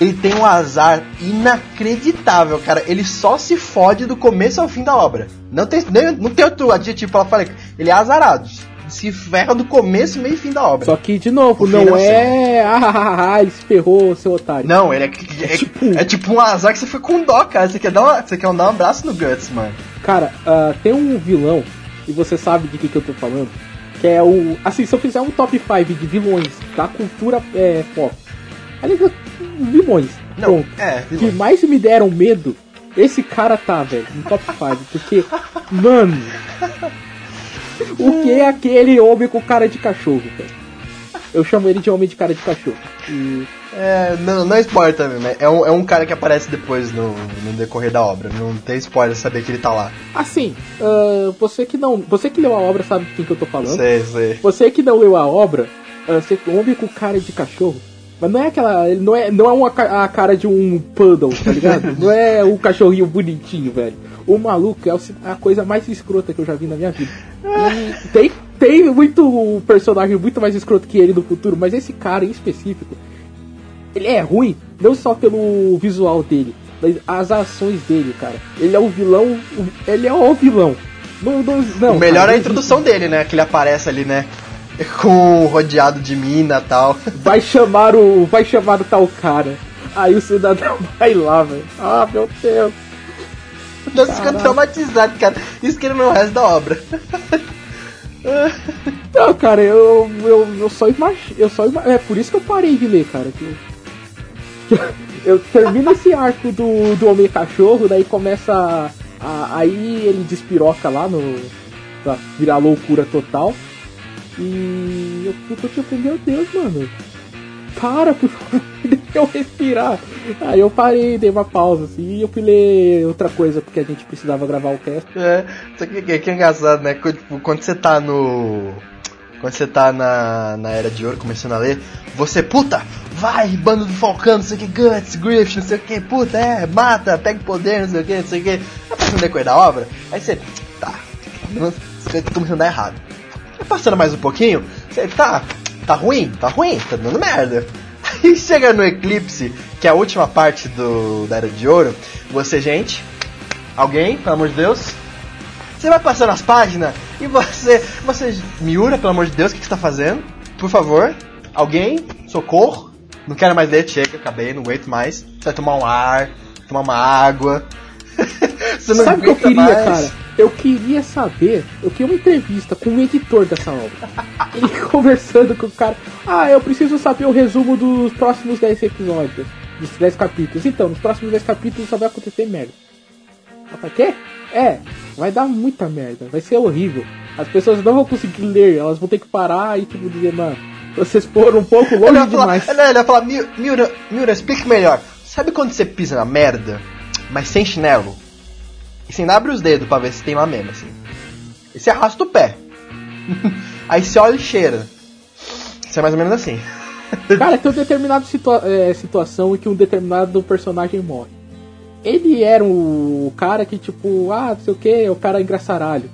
S4: Ele tem um azar inacreditável, cara. Ele só se fode do começo ao fim da obra. Não tem, nem, não tem outro adjetivo pra falar. Ele é azarado. Se ferra do começo, meio e fim da obra.
S3: Só que, de novo, não
S4: não
S3: é. Ah, ah, ah, ah, ele se ferrou, seu otário.
S4: Não, ele é, é,
S3: Tipo-
S4: é tipo um azar que você foi com dó, cara. Você quer dar, uma, você quer dar um abraço no Guts, mano.
S3: Cara, ah, tem um vilão, e você sabe de que, que eu tô falando, que é o. Assim, se eu fizer um top 5 de vilões da cultura é, pop, ali, vilões,
S4: Não,
S3: pronto,
S4: é,
S3: que
S4: vilões.
S3: mais me deram medo, esse cara tá, velho, no top 5, porque, mano, o que é aquele homem com cara de cachorro, velho? Eu chamo ele de homem de cara de cachorro. E
S4: É, não, não é spoiler também, mas é um, é um cara que aparece depois no, no decorrer da obra. Não tem spoiler saber que ele tá lá.
S3: assim, ah, você que não. Você que leu a obra sabe de quem que eu tô falando.
S4: Sei, sei.
S3: Você que não leu a obra, ah, você homem com cara de cachorro. Mas não é aquela. ele Não é, não é uma, a cara de um poodle, tá ligado? não é um cachorrinho bonitinho, velho. O maluco é o a coisa mais escrota que eu já vi na minha vida. E tem, tem muito personagem muito mais escroto que ele no futuro, mas esse cara em específico, ele é ruim, não só pelo visual dele, mas as ações dele, cara. Ele é o vilão. o- Ele é o vilão. Não, não, não,
S4: o melhor
S3: cara,
S4: é a introdução dele, né? Que ele aparece ali, né? Com rodeado de mina e tal.
S3: vai chamar o. Vai chamar o tal cara. Aí o cidadão vai lá, velho. Ah, meu Deus.
S4: Nossa, ficando traumatizado, cara. Isso que ele não é o resto da obra.
S3: Não, cara, eu, eu, eu só imagino. Eu só É por isso que eu parei de ler, cara. Que, que eu termino esse arco do, do Homem Cachorro, daí começa. a- a- aí ele despiroca lá no. pra virar loucura total. E eu fico tipo, meu Deus, mano. Para, por favor, deixa eu respirar. Aí eu parei, dei uma pausa assim, e eu fui ler outra coisa, porque a gente precisava gravar o cast.
S4: É, isso que, é engraçado, né? Tipo, quando você tá no. Quando você tá na, na Era de Ouro, começando a ler, você, puta, vai, bando do Falcão, não sei o que, Guts, Griffith, não sei o que, puta, é, mata, pega o poder, não sei o que, não sei o que. Aí passando o decorrer da obra, aí você, tá, você tá começando a dar errado. Aí passando mais um pouquinho, você, tá, tá ruim, tá ruim, tá dando merda. Aí chega no Eclipse, que é a última parte do, da Era de Ouro, você, gente, alguém, pelo amor de Deus, você vai passando as páginas e você. Você. Miura, pelo amor de Deus, o que, que você tá fazendo? Por favor, alguém, socorro. Não quero mais ler, chega, acabei, não aguento mais. Você vai tomar um ar, tomar uma água. Você não
S3: Sabe o que eu queria,
S4: mais.
S3: cara? Eu queria saber, eu queria uma entrevista com o editor dessa obra. Ele conversando com o cara. Ah, eu preciso saber o resumo dos próximos 10 episódios. Dos 10 capítulos. Então, nos próximos 10 capítulos só vai acontecer merda. Falei, quê? É, vai dar muita merda, vai ser horrível. As pessoas não vão conseguir ler, elas vão ter que parar e tipo dizer, mano, vocês foram um pouco
S4: Ele
S3: longe
S4: falar,
S3: demais.
S4: não, ele vai falar, "Mi- Miura, Miura, explique melhor. Sabe quando você pisa na merda, mas sem chinelo? Ainda abre os dedos pra ver se tem lá mesmo, assim. E você arrasta o pé. Aí você olha e cheira. Isso é mais ou menos assim.
S3: Cara, tem uma determinada situa é, situação em que um determinado personagem morre. Ele era o cara que, tipo, ah, não sei o que, o cara engraçaralho.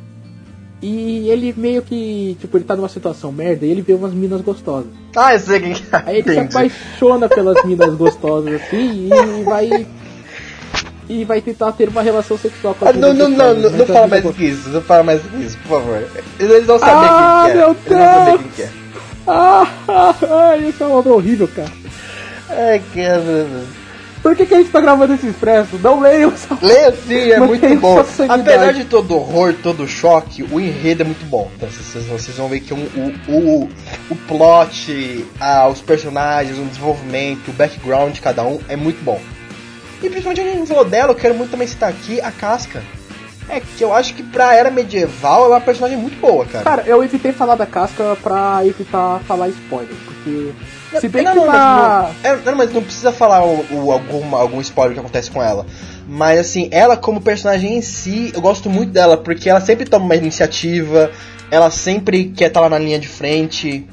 S3: E ele meio que, tipo, ele tá numa situação merda e ele vê umas minas gostosas.
S4: Ah, eu sei quem que é.
S3: Aí ele se apaixona pelas minas gostosas assim e vai e vai tentar ter uma relação sexual com
S4: Ah,
S3: a
S4: não, não, não, não, não fala mais do que isso, não fala mais do que isso, por favor. Eles não sabem
S3: Ah,
S4: quem que é.
S3: meu
S4: Eles não sabem
S3: Deus!
S4: quem que é.
S3: Ah, ah, ah, isso é uma obra horrível, cara.
S4: Ai, cara.
S3: Por que, que a gente tá gravando esse expresso? Não leiam essa
S4: Leia sim, é muito bom. Apesar de todo horror, todo choque, o enredo é muito bom. Então vocês, vocês vão ver que um- o, o, o plot, ah, os personagens, o desenvolvimento, o background de cada um é muito bom. E principalmente a gente falou dela, eu quero muito também citar aqui a Casca. É que eu acho que pra era medieval ela é uma personagem muito boa, cara.
S3: Cara, eu evitei falar da casca pra evitar falar spoiler, porque. Se bem
S4: não,
S3: que
S4: não,
S3: na.
S4: mas não, é, não, mas não precisa falar o, o- algum, algum spoiler que acontece com ela. Mas assim, ela como personagem em si, eu gosto muito dela, porque ela sempre toma uma iniciativa, ela sempre quer estar lá na linha de frente,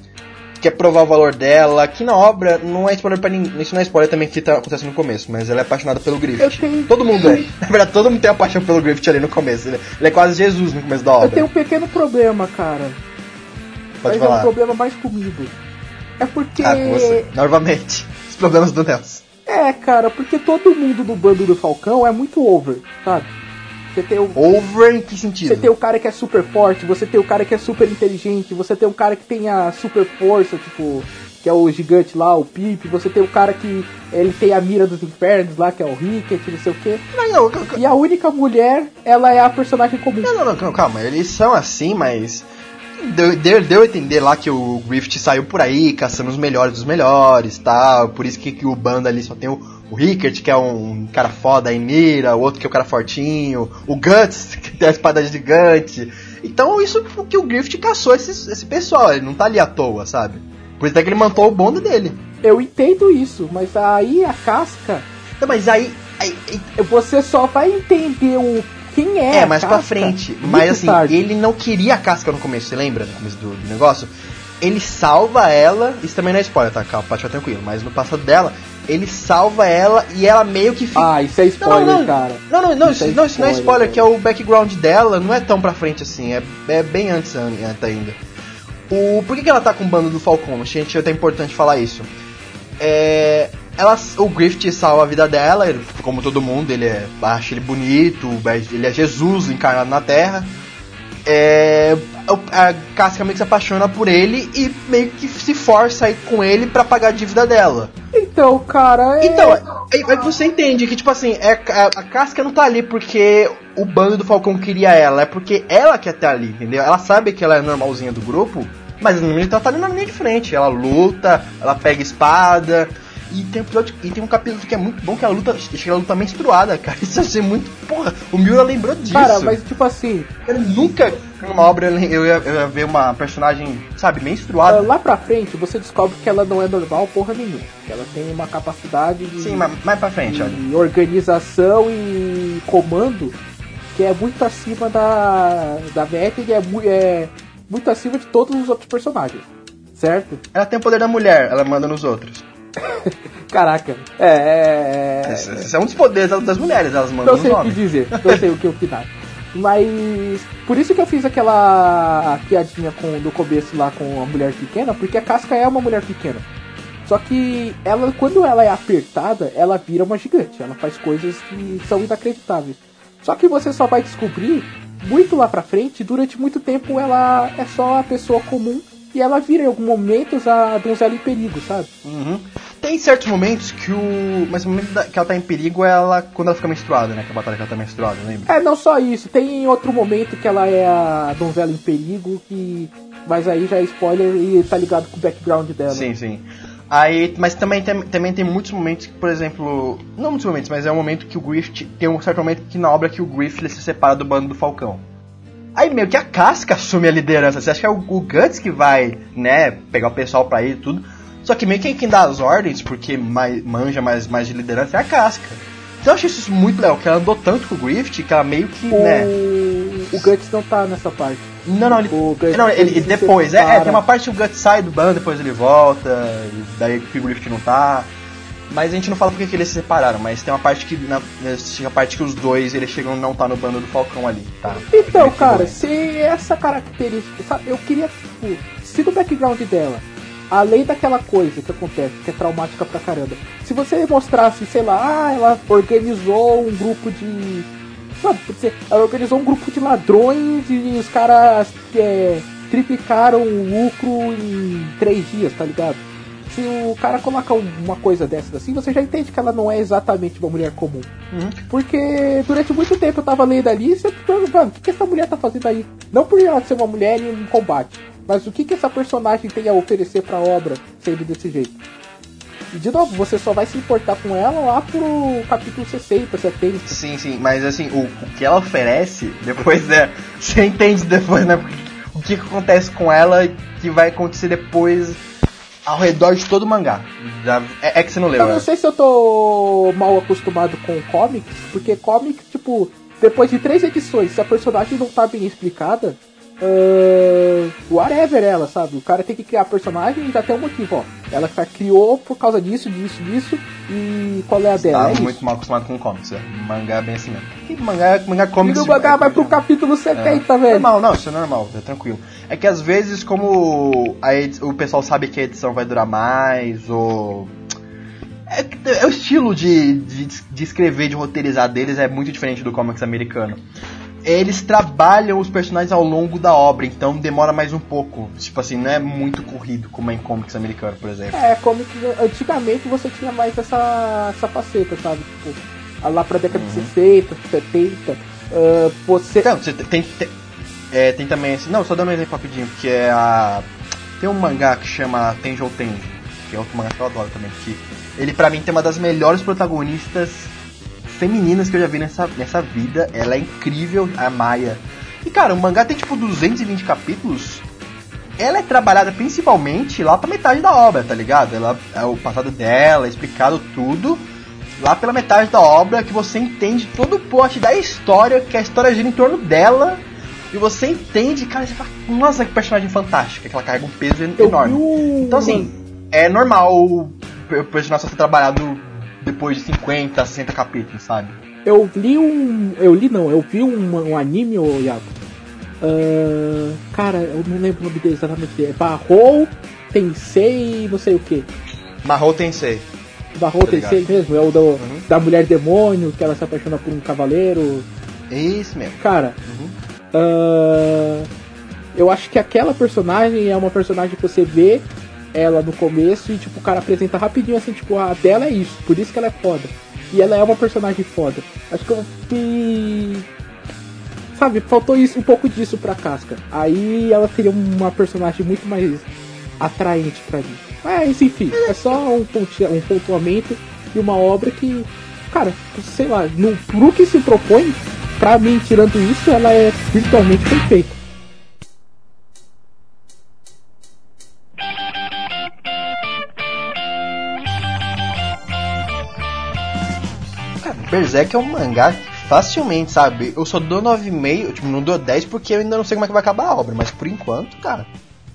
S4: quer provar o valor dela. Aqui na obra não é spoiler pra ninguém. Isso não é spoiler também que tá, acontece no começo, mas ela é apaixonada pelo
S3: Eu
S4: Griffith.
S3: tenho-
S4: Todo mundo é. Na verdade, todo mundo tem a paixão pelo Griffith ali no começo. Ele, é quase Jesus no começo da obra.
S3: Eu tenho um pequeno problema, cara.
S4: Pode
S3: mas é um
S4: falar.
S3: problema mais comigo. É porque.
S4: Ah, com você. Novamente. Os problemas do Nelson.
S3: É, cara, porque todo mundo do bando do Falcão é muito over, sabe? Você tem o.
S4: Over em que sentido?
S3: Você tem o cara que é super forte, você tem o cara que é super inteligente, você tem o cara que tem a super força, tipo, que é o gigante lá, o Pip, você tem o cara que ele tem a mira dos infernos lá, que é o Ricket, não sei o quê.
S4: Não, não,
S3: E a única mulher, ela é a personagem comum.
S4: não, não, não, calma, eles são assim, mas. Deu, deu, deu a entender lá que o Griffith saiu por aí caçando os melhores dos melhores tal. Por isso que, que o bando ali só tem o, o Rickert, que é um cara foda em mira, o outro que é o cara fortinho, o Guts, que tem a espada gigante. Então isso que o Griffith caçou esse, esse pessoal, ele não tá ali à toa, sabe? Por isso até que ele montou o bonde dele.
S3: Eu entendo isso, mas aí a casca,
S4: Não, mas aí. aí- aí-
S3: você só vai entender o quem é.
S4: É, mais pra
S3: casca
S4: frente.
S3: muito
S4: Mas assim,
S3: tarde.
S4: ele não queria a casca no começo, você lembra? No começo do, do negócio? Ele salva ela, isso também não é spoiler, tá? Calma, pode ficar tranquilo. Mas no passado dela, ele salva ela e ela meio que fica.
S3: Ah, isso é spoiler,
S4: não, não,
S3: cara.
S4: Não, não, não,
S3: Isso
S4: isso,
S3: é
S4: não, isso não é
S3: spoiler,
S4: spoiler,
S3: cara.
S4: que é o background dela, não é tão pra frente assim, é, é bem antes an- antes ainda. O, por que, que ela tá com o bando do Falcon? Gente, é até importante falar isso. É, ela, o Griffith salva a vida dela, ele, como todo mundo, ele é, acha ele bonito, ele é Jesus encarnado na Terra. É, a Casca meio que se apaixona por ele e meio que se força a ir com ele pra pagar a dívida dela.
S3: Então, cara, é...
S4: Então, aí, aí você entende que, tipo assim, é, a, a Casca não tá ali porque o bando do Falcão queria ela, é porque ela quer estar ali, entendeu? Ela sabe que ela é normalzinha do grupo, mas no momento ela tá ali na linha de frente. Ela luta, ela pega espada. E tem, um episódio, e tem um capítulo que é muito bom que ela luta, chega a luta menstruada, cara. Isso vai ser muito. Porra, o Miura lembrou disso.
S3: Cara, mas tipo assim,
S4: Eu nunca, numa obra, eu ia, eu ia ver uma personagem, sabe,
S3: ah,
S4: menstruada.
S3: lá pra frente você descobre que ela não é normal porra nenhuma. Que ela tem uma capacidade de,
S4: Sim, mas mais pra frente, olha.
S3: organização e comando que é muito acima da, da Vecna e é, é muito acima de todos os outros personagens. Certo?
S4: Ela tem o poder da mulher, ela manda nos outros.
S3: Caraca. É. é, é-
S4: Esse, esse é um dos poderes das mulheres, elas mandam
S3: Não sei o que dizer, não sei o que opinar. Mas por isso que eu fiz aquela piadinha com, no começo lá com a mulher pequena, porque a Casca é uma mulher pequena. Só que ela, quando ela é apertada, ela vira uma gigante. Ela faz coisas que são inacreditáveis. Só que você só vai descobrir muito lá pra frente. Durante muito tempo ela é só a pessoa comum e ela vira em alguns momentos a donzela em perigo, sabe?
S4: Uhum. Tem certos momentos que o. Mas o momento que ela tá em perigo é ela quando ela fica menstruada, né? Que a batalha que ela tá menstruada, lembra?
S3: É, não só isso. Tem outro momento que ela é a donzela em perigo, que. Mas aí já é spoiler e tá ligado com o background dela.
S4: Sim, sim. Aí, mas também tem, também tem muitos momentos que, por exemplo. Não muitos momentos, mas é um momento que o Griffith. Tem um certo momento que na obra que o Griffith ele se separa do bando do Falcão. Aí meio que a casca assume a liderança. Você acha que é o, o Guts que vai, né, pegar o pessoal pra ir e tudo. Só que meio que quem dá as ordens, porque mais, manja mais, mais de liderança, é a casca. Então eu achei isso muito legal, que ela andou tanto com o Griffith que ela meio que,
S3: O,
S4: né.
S3: o Guts não tá nessa parte.
S4: Não, não, ele.
S3: O Guts-
S4: não, ele,
S3: ele
S4: depois. É, é, tem uma parte que o Guts sai do bando, depois ele volta, e daí que o Griffith não tá. Mas a gente não fala porque que eles se separaram, mas tem uma parte que. Na, a parte que os dois eles chegam não tá no bando do Falcão ali, tá?
S3: Então, cara,
S4: dois.
S3: se essa característica. Sabe, eu queria, tipo, se no background dela além daquela coisa que acontece, que é traumática pra caramba, se você mostrasse, sei lá, ah, ela organizou um grupo de. Sabe, ela organizou um grupo de ladrões e os caras é, triplicaram o lucro em três dias, tá ligado? Se o cara coloca uma coisa dessas assim, você já entende que ela não é exatamente uma mulher comum.
S4: Uhum.
S3: Porque durante muito tempo eu tava lendo ali e você perguntando, o que, que essa mulher tá fazendo aí? Não por ela ser uma mulher em um combate, mas o que, que essa personagem tem a oferecer pra obra sendo desse jeito? E de novo, você só vai se importar com ela lá pro capítulo 60, 70.
S4: Sim, sim, mas assim, o, o que ela oferece, depois, né? Você entende depois, né? O que, que acontece com ela que vai acontecer depois ao redor de todo o mangá. Já, é, é, que você não leu,
S3: Eu não
S4: né?
S3: sei se eu tô mal acostumado com comics, porque comics, tipo, depois de três edições, se a personagem não tá bem explicada, uh, whatever ela, sabe? O cara tem que criar personagem e já tem um motivo, ó. Ela criou por causa disso, disso, disso, e qual é a dela?
S4: Tá
S3: é
S4: muito
S3: isso.
S4: mal acostumado com comics, é. Mangá é bem assim mesmo. Que mangá, mangá
S3: E
S4: comics.
S3: no mangá vai pro capítulo 70, velho.
S4: Normal, não, isso é normal, é tranquilo. É que às vezes, como a o pessoal sabe que a edição vai durar mais, ou. É, é o estilo de, de, de escrever, de roteirizar deles é muito diferente do comics americano. Eles trabalham os personagens ao longo da obra, então demora mais um pouco. Tipo assim, não é muito corrido como é em comics americano, por exemplo.
S3: É, comics, antigamente você tinha mais essa, essa faceta, sabe? Tipo, lá pra década
S4: Uhum.
S3: de 60, 70, uh, você...
S4: Então, você tem, tem, é, tem também esse. Não, só dando um exemplo rapidinho, que é a. Tem um mangá que chama Tenjo Tenjo, que é outro mangá que eu adoro também, que ele pra mim tem uma das melhores protagonistas femininas que eu já vi nessa, nessa vida. Ela é incrível, a Maia. E cara, o mangá tem tipo 220 capítulos. Ela é trabalhada principalmente lá pra metade da obra, tá ligado? Ela, é o passado dela, é explicado tudo. Lá pela metade da obra que você entende todo o plot da história, que a história gira em torno dela. E você entende, cara, você fala, nossa, que personagem fantástica, que ela carrega um peso
S3: Eu
S4: enorme. Então assim, é normal o o personagem só ser trabalhado depois de 50, 60 capítulos, sabe?
S3: Eu li um. Eu li não, eu vi um, um anime, ô Iago. Ah, cara, eu não lembro o nome dele exatamente. É Barrou Tensei, não sei o que.
S4: Mahou Tensei.
S3: Barrou
S4: Tá.
S3: Tensei mesmo, é o do, da mulher demônio, que ela se apaixona por um cavaleiro.
S4: É isso mesmo.
S3: Cara,
S4: Uhum.
S3: ah, eu acho que aquela personagem é uma personagem que você vê ela no começo e tipo, o cara apresenta rapidinho assim, tipo, a dela é isso, por isso que ela é foda. E ela é uma personagem foda. Acho que eu fui. Sabe, faltou isso, um pouco disso pra Casca. Aí ela seria uma personagem muito mais atraente pra mim. Mas enfim, é só um, ponte- um pontuamento e uma obra que, cara, sei lá, no, pro que se propõe, pra mim, tirando isso, ela é virtualmente perfeita.
S4: Berserk é um mangá que facilmente, sabe? Eu só dou 9,5, tipo, não dou 10 porque eu ainda não sei como é que vai acabar a obra, mas por enquanto, cara,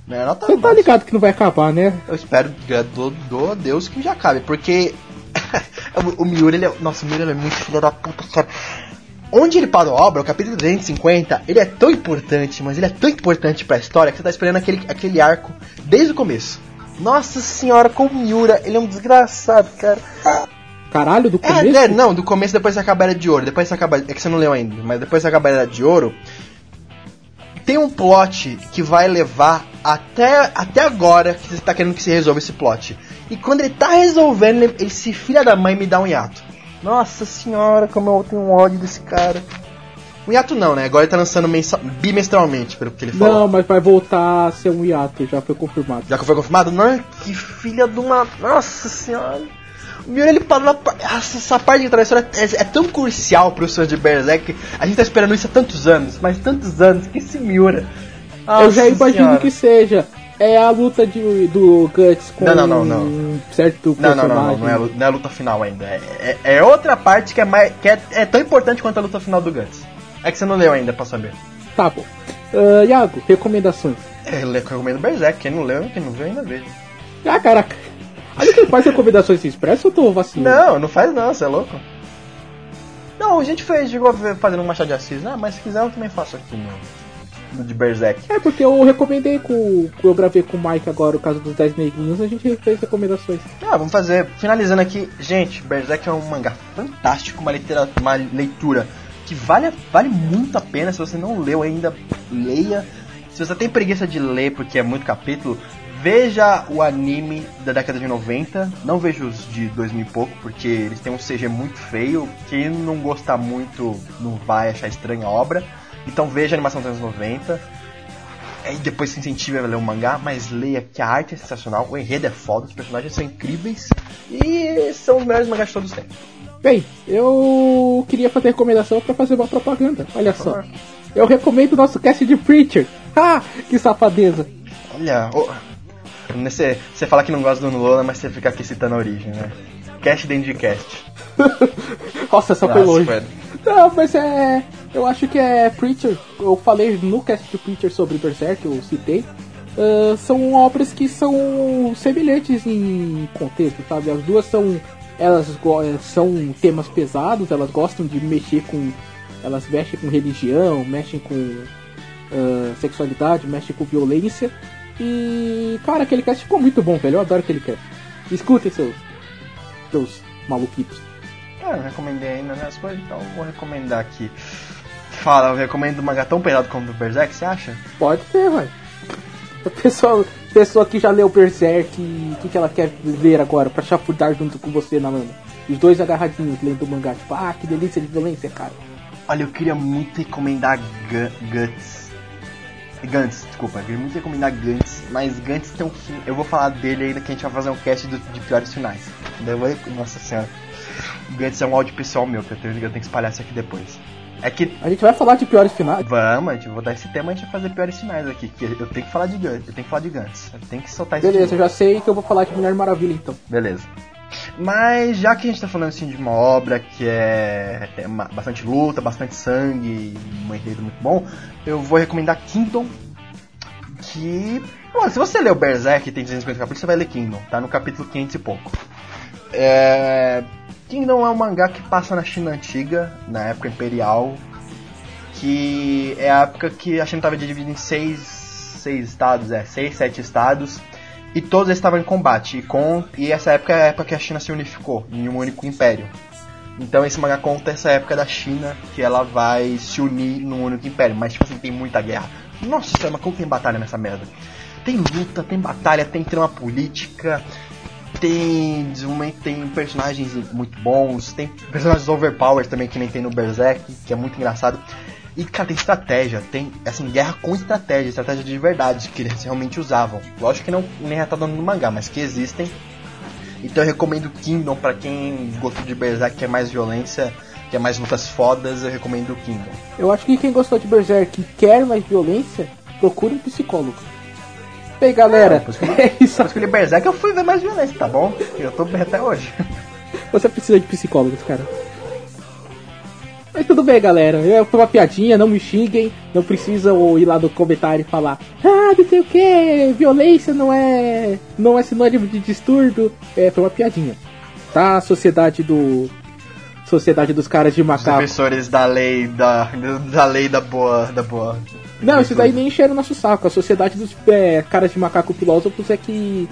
S4: não é nota
S3: Você tá ligado que não vai acabar, né?
S4: Eu espero, dou, dou a Deus que já acabe, porque o Miura, ele é, nossa, o Miura é muito filho da puta, cara. Onde ele parou a obra, o capítulo 250, ele é tão importante, mas ele é tão importante pra história que você tá esperando aquele, aquele arco desde o começo. Nossa senhora, com o Miura, ele é um desgraçado, cara.
S3: Caralho, do
S4: É,
S3: começo.
S4: é, não, do começo depois acaba a Era de Ouro. Depois você acaba. É que você não leu ainda, mas depois acaba a Era de Ouro. Tem um plot que vai levar até, até agora que você tá querendo que se resolva esse plot. E quando ele tá resolvendo, ele, se filha da mãe me dá um hiato. Nossa senhora, como eu tenho um ódio desse cara. Um hiato não, né? Agora ele tá lançando mensa- bimestralmente, pelo que ele falou.
S3: Não, mas vai voltar a ser um hiato, já foi confirmado.
S4: Já que foi confirmado? Não, que filha de uma. Nossa senhora. O Miura ele parou na. par- Essa, parte de traição é, é tão crucial pro fãs de Berserk. A gente tá esperando isso há tantos anos, mas tantos anos, que esse Miura.
S3: Eu já
S4: Nossa
S3: imagino
S4: Senhora.
S3: que seja. É a luta de, do Guts com
S4: Não, não, não, não.
S3: um certo
S4: Não, não, não, não, não é, luta, não é a luta final ainda. É, é- é outra parte que, é, mais, que é, é tão importante quanto a luta final do Guts. É que você não leu ainda pra saber.
S3: Tá bom. Ah, Iago, recomendações.
S4: É, eu recomendo Berserk. Quem não leu, quem não viu ainda veja.
S3: Ah, caraca. A gente faz recomendações expressas ou eu tô vacilando?
S4: Não, não faz não, você é louco. Não, a gente fez, chegou fazendo um Machado de Assis, né? Mas se quiser eu também faço aqui, meu. no de Berserk.
S3: É, porque eu recomendei com. Eu gravei com o Mike agora o caso dos 10 neguinhos, a gente fez recomendações.
S4: Ah, vamos fazer. Finalizando aqui, gente, Berserk é um mangá fantástico, uma, uma leitura que vale, vale muito a pena. Se você não leu ainda, leia. Se você tem preguiça de ler porque é muito capítulo, veja o anime da década de 90. Não veja os de 2000 e pouco, porque eles têm um CG muito feio. Quem não gostar muito não vai achar estranha a obra. Então veja a animação dos anos 90. E depois se incentive a ler o mangá, mas leia que a arte é sensacional, o enredo é foda, os personagens são incríveis e são os melhores mangás de todos os tempos.
S3: Bem, eu queria fazer recomendação para fazer uma propaganda. Olha só. Eu recomendo o nosso cast de Preacher. Ah, que safadeza.
S4: Olha, oh, você, você fala que não gosta do Lola, mas você fica aqui citando a origem, né? Cast dentro de cast.
S3: Nossa, só foi longe. Não, mas é. Eu acho que é Preacher. Eu falei no cast de Preacher sobre Berserk, eu citei. Uh, são obras que são semelhantes em contexto, sabe? As duas são. Elas são temas pesados, elas gostam de mexer com. Elas mexem com religião, mexem com uh, sexualidade, mexem com violência. E. Cara, aquele cast ficou muito bom, velho. Eu adoro aquele cast. Escutem seus. seus maluquitos.
S4: É, eu recomendei ainda né, as coisas, então vou recomendar aqui. Fala, eu recomendo um mangá tão pesado como o Berserk, você acha?
S3: Pode ser, vai. A pessoa, pessoa que já leu Berserk, o que, que ela quer ver agora pra chafurdar junto com você na lama? Os dois agarradinhos lendo o mangá, tipo, ah, que delícia de violência, cara.
S4: Olha, eu queria muito recomendar Guts. Gantz, desculpa, eu muito recomendar Gantz, mas Gantz tem um fim. Eu vou falar dele ainda que a gente vai fazer um cast do, de piores finais. Vou, nossa senhora. Gantz é um áudio pessoal meu, que eu tenho, eu tenho que espalhar isso aqui depois. É que.
S3: A gente vai falar de piores finais?
S4: Vamos, a gente vou dar esse tema a gente vai fazer piores finais aqui. Que eu tenho que falar de Gantz, eu tenho que falar de Gantz. Eu tenho que soltar
S3: isso. Beleza, eu já sei que eu vou falar de Mulher Maravilha então.
S4: Beleza. Mas já que a gente tá falando assim de uma obra que é, é uma, bastante luta, bastante sangue, um enredo muito bom, eu vou recomendar Kingdom. Que. Se você ler o Berserk tem 250 capítulos, você vai ler Kingdom, tá no capítulo 500 e pouco. É Kingdom é um mangá que passa na China antiga, na época imperial, que é a época que a China estava dividida em seis, seis estados, é, seis, sete estados, e todos estavam em combate. E, com, e essa época é a época que a China se unificou em um único império. Então esse mangá conta essa época da China, que ela vai se unir num único império, mas tipo assim, tem muita guerra. Nossa mas como tem batalha nessa merda? Tem luta, tem batalha, tem trama política, tem tem personagens muito bons, tem personagens overpowered também que nem tem no Berserk, que é muito engraçado. E cara, tem estratégia, tem assim, guerra com estratégia, estratégia de verdade que eles realmente usavam. Lógico que não nem é dando no mangá, mas que existem. Então eu recomendo Kingdom para quem gostou de Berserk, que é mais violência, que é mais lutas fodas, eu recomendo Kingdom.
S3: Eu acho que quem gostou de Berserk e quer mais violência, procure um psicólogo. Bem, galera,
S4: é, é isso. Eu escolhi Berserk, eu fui ver mais violência, tá bom? Eu tô bem até hoje.
S3: Você precisa de psicólogos, cara. Mas tudo bem, galera. Foi uma piadinha, não me xinguem. Não precisam ir lá no comentário e falar Ah, não sei o que, violência não é. não é sinônimo de distúrbio. É, foi uma piadinha. Tá? A sociedade do. Sociedade dos caras de macaco. Os
S4: defensores da lei da. da lei da boa. da boa
S3: não, isso daí nem encheram nosso saco. A sociedade dos é, caras de macaco filósofos é que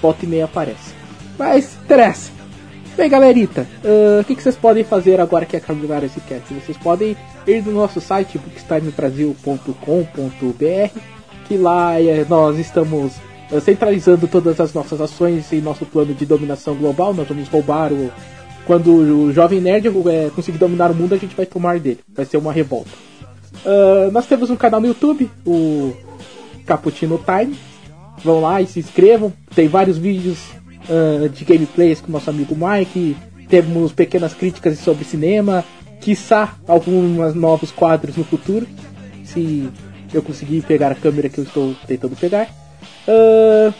S3: volta e meia aparece. Mas interessa. Bem, galerita, uh, o que, que, vocês podem fazer agora que acabaram esse cast? Vocês podem ir no nosso site bookstimebrasil.com.br que lá é, nós estamos uh, centralizando todas as nossas ações em nosso plano de dominação global. Nós vamos roubar o. Quando o Jovem Nerd é, conseguir dominar o mundo, a gente vai tomar dele. Vai ser uma revolta. Uh, nós temos um canal no YouTube, o Cappuccino Time. Vão lá e se inscrevam. Tem vários vídeos uh, de gameplays com nosso amigo Mike. Temos pequenas críticas sobre cinema. Quiçá alguns novos quadros no futuro. Se eu conseguir pegar a câmera que eu estou tentando pegar. Uh,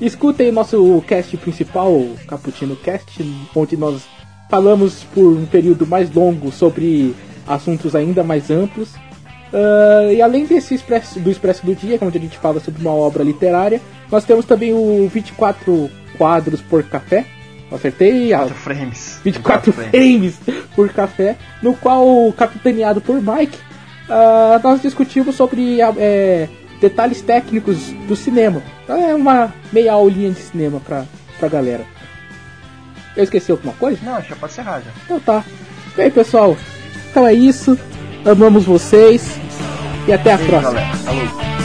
S3: escutem nosso cast principal, Cappuccino Cast, onde nós falamos por um período mais longo sobre assuntos ainda mais amplos. Uh, e além desse do Expresso do Dia, onde a gente fala sobre uma obra literária, nós temos também o 24 quadros por café. Acertei?
S4: 24 frames.
S3: 24 frames. frames por café, no qual, capitaneado por Mike, uh, nós discutimos sobre é, detalhes técnicos do cinema. Então é uma meia aulinha de cinema pra, pra galera. Eu esqueci alguma coisa?
S4: Não, já pode ser já.
S3: Então tá. Bem, pessoal, então é isso. Amamos vocês e até a
S4: Beijo,
S3: próxima.